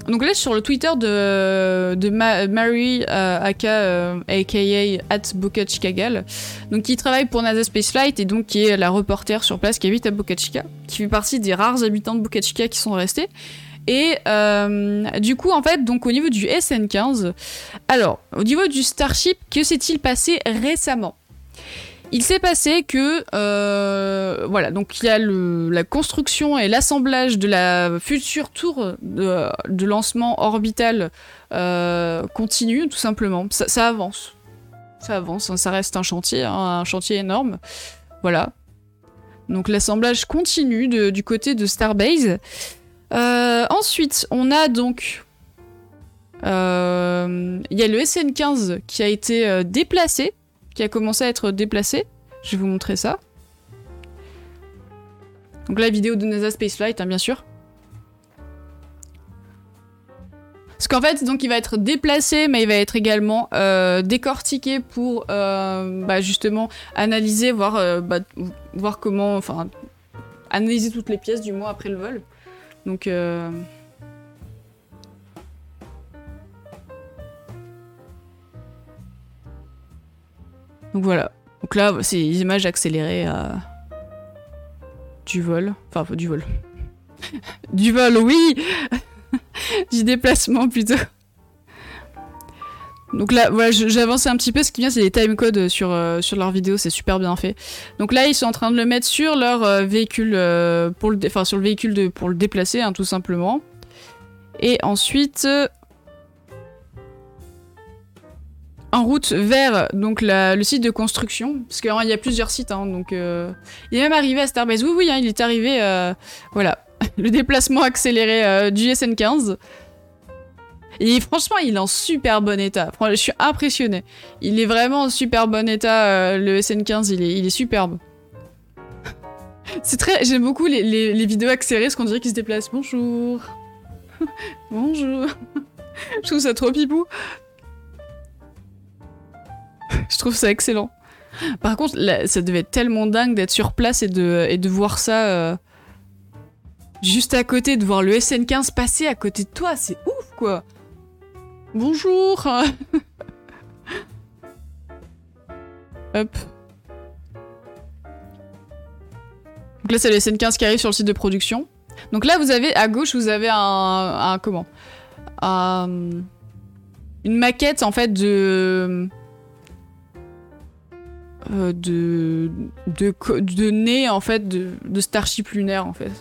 donc là, sur le Twitter de, Mary euh, aka, euh, at Boca Chica Gal, donc qui travaille pour NASA Spaceflight et donc qui est la reporter sur place qui habite à Boca Chica, qui fait partie des rares habitants de Boca Chica qui sont restés. Et euh, du coup, en fait, donc au niveau du SN15, alors au niveau du Starship, que s'est-il passé récemment? Il s'est passé que, euh, voilà, donc il y a la construction et l'assemblage de la future tour de, lancement orbital euh, continue, tout simplement. Ça, avance. Ça avance, hein, ça reste un chantier, hein, un chantier énorme. Voilà. Donc l'assemblage continue du côté de Starbase. Euh, ensuite, on a donc il y a le SN15 qui a été déplacé qui a commencé à être déplacé. Je vais vous montrer ça. Donc la vidéo de NASA Spaceflight, hein, bien sûr. Parce qu'en fait, donc il va être déplacé, mais il va être également euh, décortiqué pour euh, bah, justement analyser, voir, euh, bah, voir comment, enfin, analyser toutes les pièces du mois après le vol. Donc Donc voilà. Donc là, c'est les images accélérées euh, du vol. Enfin, du vol. (laughs) du vol, oui (laughs) Du déplacement plutôt. Donc là, voilà, j'avance un petit peu. Ce qui vient, c'est des timecodes sur, euh, sur leur vidéo, c'est super bien fait. Donc là, ils sont en train de le mettre sur leur euh, véhicule, pour le, enfin sur le véhicule pour le déplacer, hein, tout simplement. Et ensuite, en route vers donc le site de construction, parce qu'il y a plusieurs sites, hein, donc euh, il est même arrivé à Starbase. Oui, oui, hein, il est arrivé, euh, voilà, (laughs) le déplacement accéléré euh, du SN15. Et franchement, il est en super bon état. Je suis impressionné. Il est vraiment en super bon état, le SN15, il est, superbe. (laughs) C'est très... J'aime beaucoup les, les, vidéos accélérées, parce qu'on dirait qu'il se déplace. Bonjour. (laughs) Bonjour. Je trouve ça trop pipou. (laughs) je trouve ça excellent. Par contre, ça devait être tellement dingue d'être sur place et de, et de voir ça euh, juste à côté, de voir le SN15 passer à côté de toi. C'est ouf, quoi. Bonjour. (laughs) Hop. Donc là, c'est le SN15 qui arrive sur le site de production. Donc là, vous avez à gauche, vous avez un, un comment? Un, Une maquette en fait de euh, de, de, de nez en fait de, de lunaire en fait.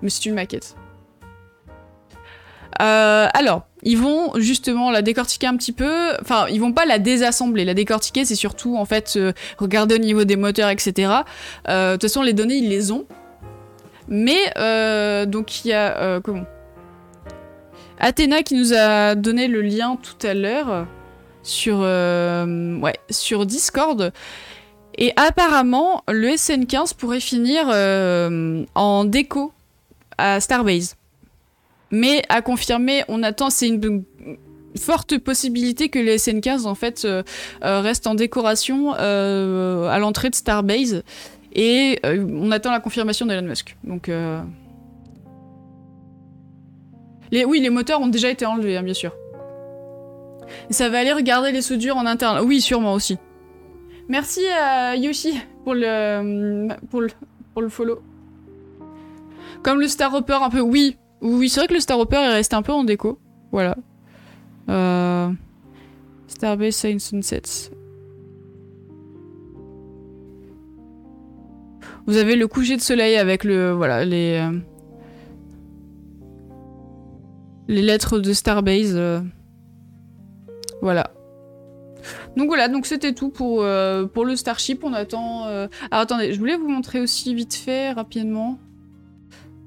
Mais c'est une maquette. Euh, alors, ils vont justement la décortiquer un petit peu. Enfin, ils vont pas la désassembler. La décortiquer, c'est surtout en fait euh, regarder au niveau des moteurs, etc. de toute façon, les données, ils les ont. Mais donc il y a comment? Athéna qui nous a donné le lien tout à l'heure sur sur Discord Et apparemment, le SN15 pourrait finir euh, en déco à Starbase. Mais à confirmer, on attend, c'est une forte possibilité que le SN15 en fait euh, euh, reste en décoration à l'entrée de Starbase. Et on attend la confirmation d'Elon Musk. Donc. Oui, les moteurs ont déjà été enlevés, hein, bien sûr. Ça va aller regarder les soudures en interne. Oui, sûrement aussi. Merci à Yoshi pour le, pour le, pour le follow. Comme le Star Hopper un peu, oui. Oui, c'est vrai que le Star Hopper est resté un peu en déco. Voilà. Euh... Starbase Science Sunsets. Vous avez le coucher de soleil avec le, voilà, les, euh, les lettres de Starbase. Euh. Voilà. Donc voilà, donc c'était tout pour, euh, le Starship. On attend... Alors attendez, je voulais vous montrer aussi vite fait, rapidement.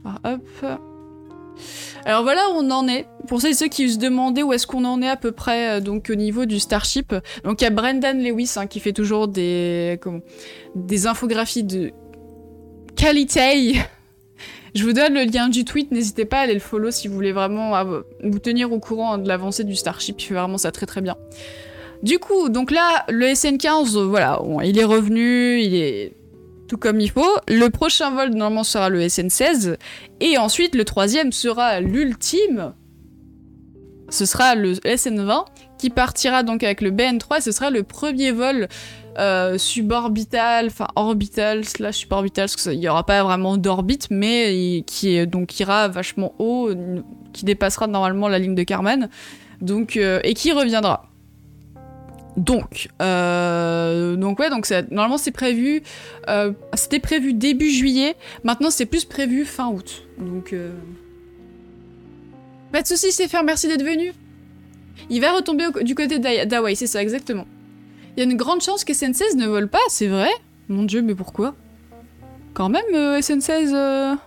Ah, hop. Alors voilà où on en est. Pour ceux et ceux qui se demandaient où est-ce qu'on en est à peu près euh, donc au niveau du Starship. Donc il y a Brendan Lewis hein, qui fait toujours des, des infographies de qualité. Je vous donne le lien du tweet, n'hésitez pas à aller le follow si vous voulez vraiment vous tenir au courant de l'avancée du Starship, il fait vraiment ça très très bien. Du coup, donc là, le SN15, voilà, il est revenu, il est tout comme il faut. Le prochain vol, normalement, sera le SN16. Et ensuite, le troisième sera l'ultime. Ce sera le SN20, qui partira donc avec le BN3. Ce sera le premier vol euh, suborbital, enfin orbital slash suborbital, parce qu'il n'y aura pas vraiment d'orbite, mais qui est, donc ira vachement haut, qui dépassera normalement la ligne de Karman, donc, euh, et qui reviendra. Donc, euh, donc ouais, donc normalement c'est prévu, euh, c'était prévu début juillet, maintenant c'est plus prévu fin août. Donc, euh... pas de soucis, c'est faire, merci d'être venu. Il va retomber du côté d'Hawaï, c'est ça exactement. Il y a une grande chance que SN16 ne vole pas, c'est vrai Mon dieu, mais pourquoi? Quand même, euh, SN16...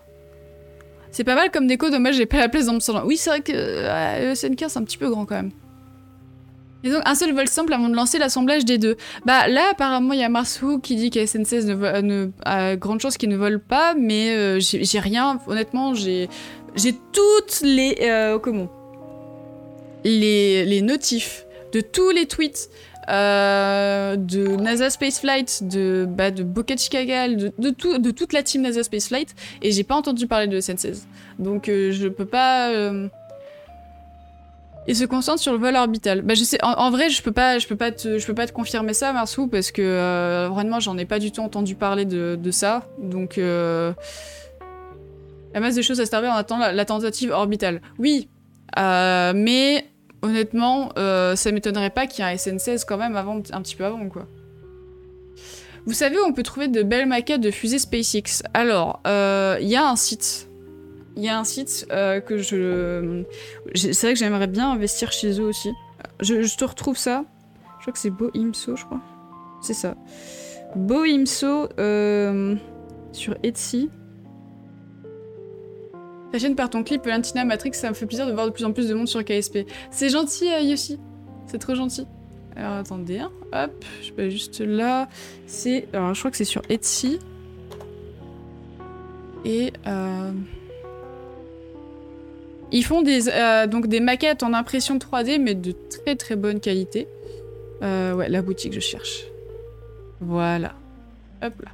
C'est pas mal comme déco, dommage j'ai pas la place dans mon Oui, c'est vrai que SN15 c'est un petit peu grand quand même. Et donc un seul vol simple avant de lancer l'assemblage des deux. Bah là apparemment il y a Marsou qui dit qu'à SN16 ne, ne, a grande chance qu'il ne vole pas, mais euh, j'ai rien, honnêtement j'ai j'ai toutes les euh, comment? Les, les notifs de tous les tweets euh, de NASA Spaceflight, de, bah, de Kagal, de, de, tout, de toute la team NASA Spaceflight, et j'ai pas entendu parler de SN16. Donc je peux pas et se concentre sur le vol orbital. Bah je sais, en, vrai, je peux pas, je peux pas te, je peux pas te confirmer ça, Marsou, parce que euh, vraiment, j'en ai pas du tout entendu parler de, ça. Donc, euh, la masse de choses à servir, on attend la, tentative orbitale. Oui, euh, mais honnêtement, ça m'étonnerait pas qu'il y ait un SN16 quand même avant, un petit peu avant, quoi. Vous savez où on peut trouver de belles maquettes de fusées SpaceX? Alors, il y a un site il y a un site euh, que je... C'est vrai que j'aimerais bien investir chez eux aussi. Je, te retrouve ça. Je crois que c'est Bohimso, je crois. C'est ça. Bohimso euh, sur Etsy. Ta chaîne par ton clip Valentina Matrix, ça me fait plaisir de voir de plus en plus de monde sur KSP. C'est gentil, euh, Yossi. C'est trop gentil. Alors attendez, hein. hop, je vais juste là. C'est, alors je crois que c'est sur Etsy. Et euh... Ils font des, euh, donc des maquettes en impression 3D, mais de très très bonne qualité. Euh, ouais, la boutique, je cherche. Voilà. Hop là.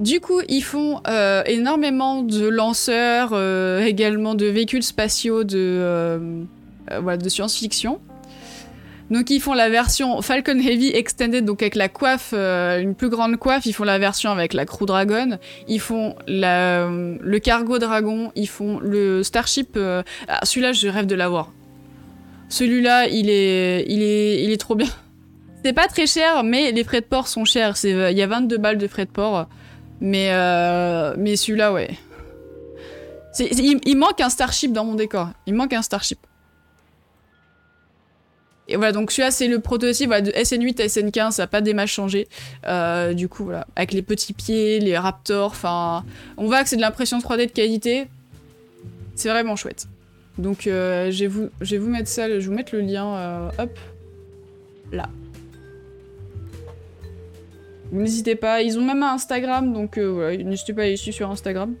Du coup, ils font euh, énormément de lanceurs, également de véhicules spatiaux de, science-fiction. Donc ils font la version Falcon Heavy Extended, donc avec la coiffe, euh, une plus grande coiffe. Ils font la version avec la Crew Dragon. Ils font la, le Cargo Dragon. Ils font le Starship. Euh, ah, celui-là, je rêve de l'avoir. Celui-là, il est, il est, il est trop bien. (laughs) C'est pas très cher, mais les frais de port sont chers. Il y a 22 balles de frais de port. Mais, euh, mais celui-là, ouais. Il manque un Starship dans mon décor. Il manque un Starship. Et voilà, donc celui-là, c'est le prototype de SN8 à SN15, ça n'a pas des masses changé. Euh, du coup, voilà, avec les petits pieds, les raptors, enfin... On voit que c'est de l'impression 3D de qualité. C'est vraiment chouette. Donc, euh, je, vais vous, je vais vous mettre ça, je vais vous mettre le lien, euh, hop, là. n'hésitez pas. Ils ont même un Instagram, donc voilà, n'hésitez pas à les suivre sur Instagram.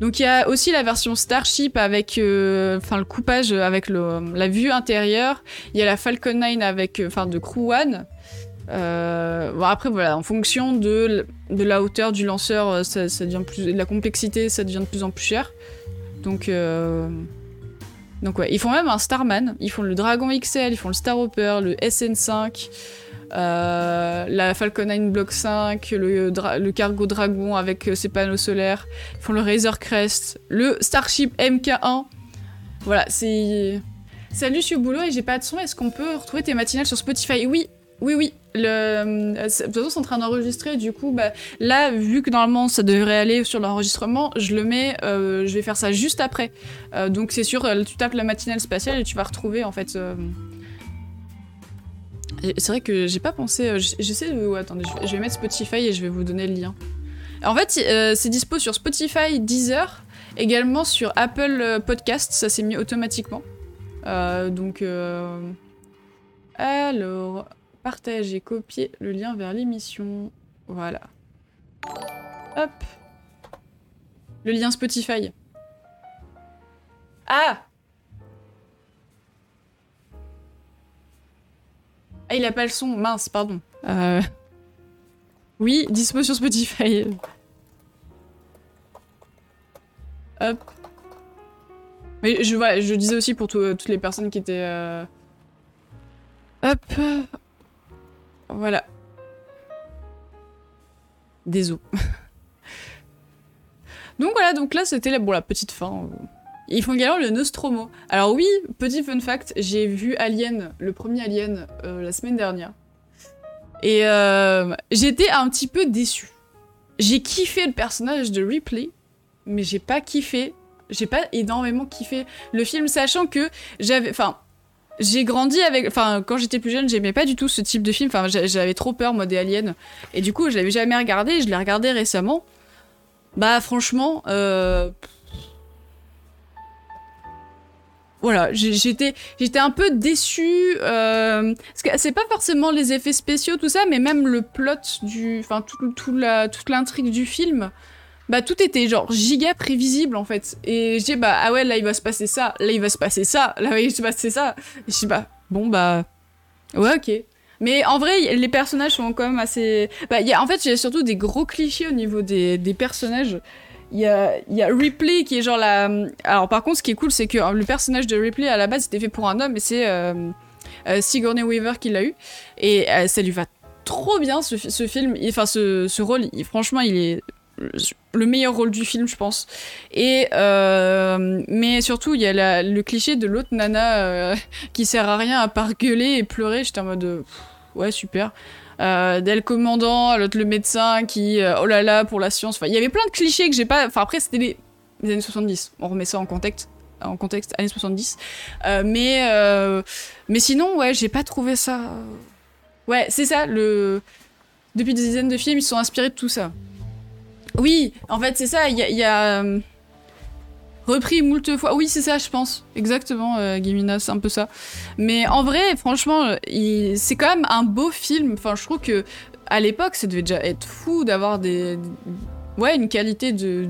Donc il y a aussi la version Starship avec enfin le coupage avec la vue intérieure. Il y a la Falcon 9 avec enfin de Crew One. bon après voilà, en fonction de, de la hauteur du lanceur, ça, devient plus de la complexité, ça devient de plus en plus cher. Donc donc ouais, ils font même un Starman, ils font le Dragon XL, ils font le Star Hopper, le SN5, euh, la Falcon 9 Block 5, le, Cargo Dragon avec euh, ses panneaux solaires, ils font le Razor Crest, le Starship MK1. Voilà, c'est... Salut, je suis au boulot et j'ai pas de son, est-ce qu'on peut retrouver tes matinales sur Spotify? Oui, oui, oui. Le... Euh, de toute façon, c'est en train d'enregistrer, du coup, bah, là, vu que normalement ça devrait aller sur l'enregistrement, je le mets, euh, je vais faire ça juste après. Euh, donc c'est sûr, tu tapes la matinale spatiale et tu vas retrouver en fait. C'est vrai que j'ai pas pensé. J'essaie de. attendez, je vais mettre Spotify et je vais vous donner le lien. En fait, c'est dispo sur Spotify, Deezer, également sur Apple Podcast, ça s'est mis automatiquement. donc. Alors. Partage et copier le lien vers l'émission. Voilà. Hop. Le lien Spotify. Ah Ah, il a pas le son. Mince, pardon. Euh... Oui, dispo sur Spotify. Hop. Mais je, je disais aussi pour toutes les personnes qui étaient... Euh... Hop. Voilà. Des os. (laughs) donc voilà, donc là c'était la, bon, la petite fin. Ils font également le Nostromo. Alors oui, petit fun fact, j'ai vu Alien, le premier Alien, euh, la semaine dernière. Et euh, j'étais un petit peu déçue. J'ai kiffé le personnage de Ripley, mais j'ai pas kiffé, j'ai pas énormément kiffé le film, sachant que j'avais, enfin, j'ai grandi avec. Enfin, quand j'étais plus jeune, j'aimais pas du tout ce type de film. Enfin, j'avais trop peur, moi, des aliens. Et du coup, je l'avais jamais regardé. je l'ai regardé récemment. Bah, franchement. Euh... Voilà, j'étais j'étais un peu déçue. Euh... C'est pas forcément les effets spéciaux, tout ça, mais même le plot du. Enfin, tout, toute l'intrigue du film bah tout était genre giga prévisible en fait. Et je dis bah ah ouais là il va se passer ça, là il va se passer ça, là il va se passer ça. Je dis bah bon bah ouais ok. Mais en vrai les personnages sont quand même assez. Bah en fait a surtout des gros clichés au niveau des, des personnages. Il y a, Ripley qui est genre la. Alors par contre ce qui est cool c'est que le personnage de Ripley à la base c'était fait pour un homme et c'est euh, euh, Sigourney Weaver qui l'a eu. Et euh, ça lui va trop bien ce, film, enfin ce, rôle, franchement il est le meilleur rôle du film, je pense. Et euh, mais surtout, il y a le cliché de l'autre nana (laughs) qui sert à rien à part gueuler et pleurer. J'étais en mode ouais super. Euh, Dès le commandant, l'autre le médecin qui oh là là pour la science. Il y avait plein de clichés que j'ai pas. Enfin après c'était les... années 70. On remet ça en contexte en contexte années 70. mais mais sinon ouais, j'ai pas trouvé ça. Ouais, c'est ça le. Depuis des dizaines de films, ils sont inspirés de tout ça. Oui, en fait, c'est ça. Il y a, euh, repris moult fois. Oui, c'est ça, je pense. Exactement, euh, c'est un peu ça. Mais en vrai, franchement, c'est quand même un beau film. Enfin, je trouve que à l'époque, ça devait déjà être fou d'avoir des, ouais, une qualité de,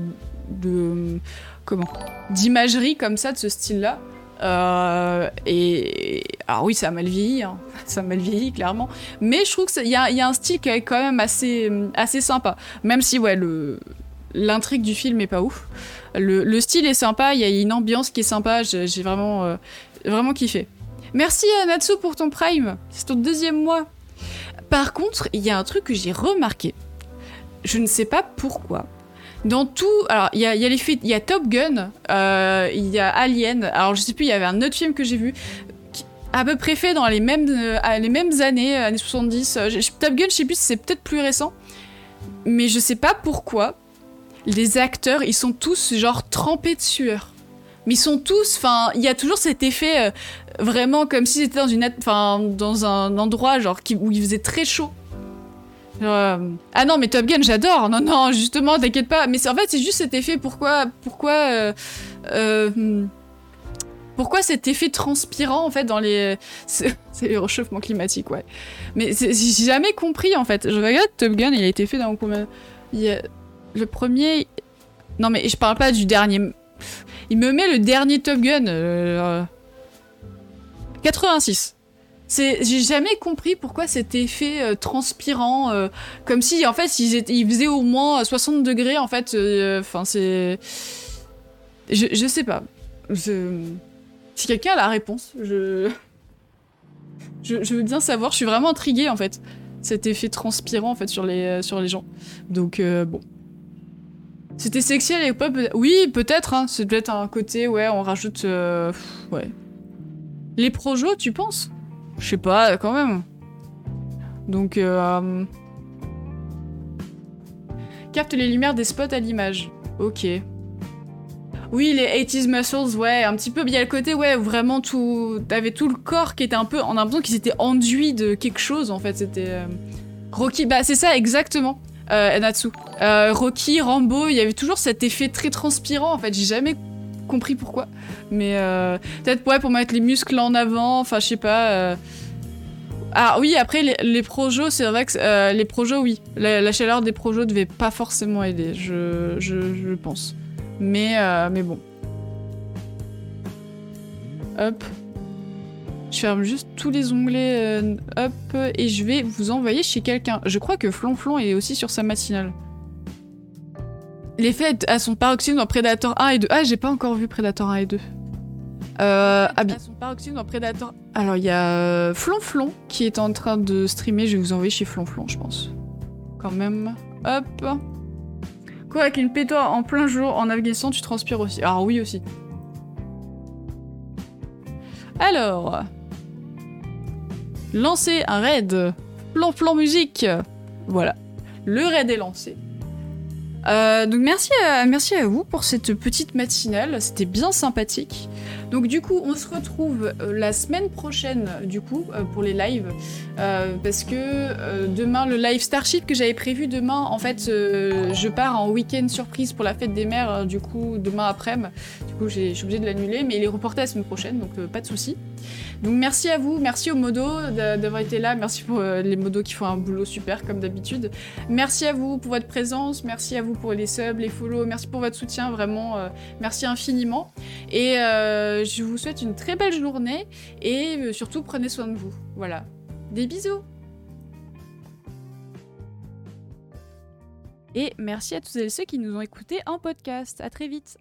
de comment, d'imagerie comme ça, de ce style-là. Euh, et alors oui, ça a mal vieilli, hein. (laughs) ça a mal vieilli clairement. Mais je trouve qu'il y, y, a un style qui est quand même assez, assez sympa. Même si ouais, le l'intrigue du film est pas ouf. Le, le style est sympa, il y a une ambiance qui est sympa. J'ai vraiment, euh, vraiment kiffé. Merci à Natsu pour ton Prime. C'est ton deuxième mois. Par contre, il y a un truc que j'ai remarqué. Je ne sais pas pourquoi. Dans tout, alors il y a, les il y Top Gun, euh, il y a Alien. Alors je sais plus, il y avait un autre film que j'ai vu à peu près fait dans les mêmes, euh, années, années 70. Top Gun, je sais plus c'est peut-être plus récent, mais je sais pas pourquoi. Les acteurs, ils sont tous genre trempés de sueur. Mais ils sont tous, enfin, il y a toujours cet effet euh, vraiment comme s'ils étaient dans une, enfin, dans un endroit genre qui, où il faisait très chaud. Euh, ah non, mais Top Gun, j'adore. Non, non, justement, t'inquiète pas. Mais en fait, c'est juste cet effet. Pourquoi, pourquoi, euh, euh, pourquoi cet effet transpirant en fait dans les. (laughs) C'est le réchauffement climatique, ouais. Mais j'ai jamais compris en fait. Je regarde Top Gun, il a été fait dans combien. Il Le premier. Non mais je parle pas du dernier. Il me met le dernier Top Gun. 86. Euh, j'ai jamais compris pourquoi cet effet euh, transpirant, euh, comme si en fait ils, étaient, ils faisaient au moins 60 degrés en fait. Enfin c'est, je, je sais pas. Si quelqu'un a la réponse, je... je... veux bien savoir. Je suis vraiment intriguée en fait. Cet effet transpirant en fait sur les, sur les gens. Donc euh, bon. C'était sexy à l'époque Oui, peut-être. Hein. C'est peut-être un côté, ouais, on rajoute... Euh, ouais. Les projos, tu penses? Je sais pas, quand même. Donc... Euh... Capte les lumières des spots à l'image. Ok. Oui, les 80s muscles, ouais, un petit peu. Il y a le côté, ouais, où vraiment tout. T'avais tout le corps qui était un peu. On a l'impression qu'ils étaient enduits de quelque chose, en fait. C'était. Euh, Rocky, bah, c'est ça, exactement. Euh, Natsu. Euh, Rocky, Rambo, il y avait toujours cet effet très transpirant, en fait. J'ai jamais compris pourquoi. Mais euh, peut-être, pour mettre les muscles en avant, enfin, je sais pas. Ah oui, après, les, les projos, c'est vrai que les projos, oui. La, chaleur des projos devait pas forcément aider, je, je, pense. Mais, euh, mais bon. Hop. Je ferme juste tous les onglets. Euh, hop. Et je vais vous envoyer chez quelqu'un. Je crois que Flonflon est aussi sur sa matinale. L'effet à son paroxysme dans Predator 1 et 2. Ah, j'ai pas encore vu Predator 1 et 2. Euh, ah bien. son paroxysme dans Predator. Alors, il y a euh, Flonflon qui est en train de streamer. Je vais vous envoyer chez Flonflon, je pense. Quand même. Hop. Quoi, avec une pétoire en plein jour en Afghanistan, tu transpires aussi Alors oui aussi. Alors... Lancer un raid. Plan plan musique. Voilà. Le raid est lancé. Euh, donc merci à, merci à vous pour cette petite matinale, c'était bien sympathique. Donc du coup, on se retrouve euh, la semaine prochaine, du coup, euh, pour les lives, parce que demain, le live Starship que j'avais prévu demain, en fait, je pars en week-end surprise pour la fête des mères, du coup, demain après-midi. Du coup, je suis obligée de l'annuler, mais il est reporté la semaine prochaine, donc pas de souci. Donc merci à vous, merci aux modos d'avoir été là, merci pour les modos qui font un boulot super comme d'habitude. Merci à vous pour votre présence, merci à vous pour les subs, les follow, merci pour votre soutien, vraiment, euh, merci infiniment. Et je vous souhaite une très belle journée et euh, surtout prenez soin de vous. Voilà. Des bisous Et merci à tous et ceux qui nous ont écoutés en podcast. À très vite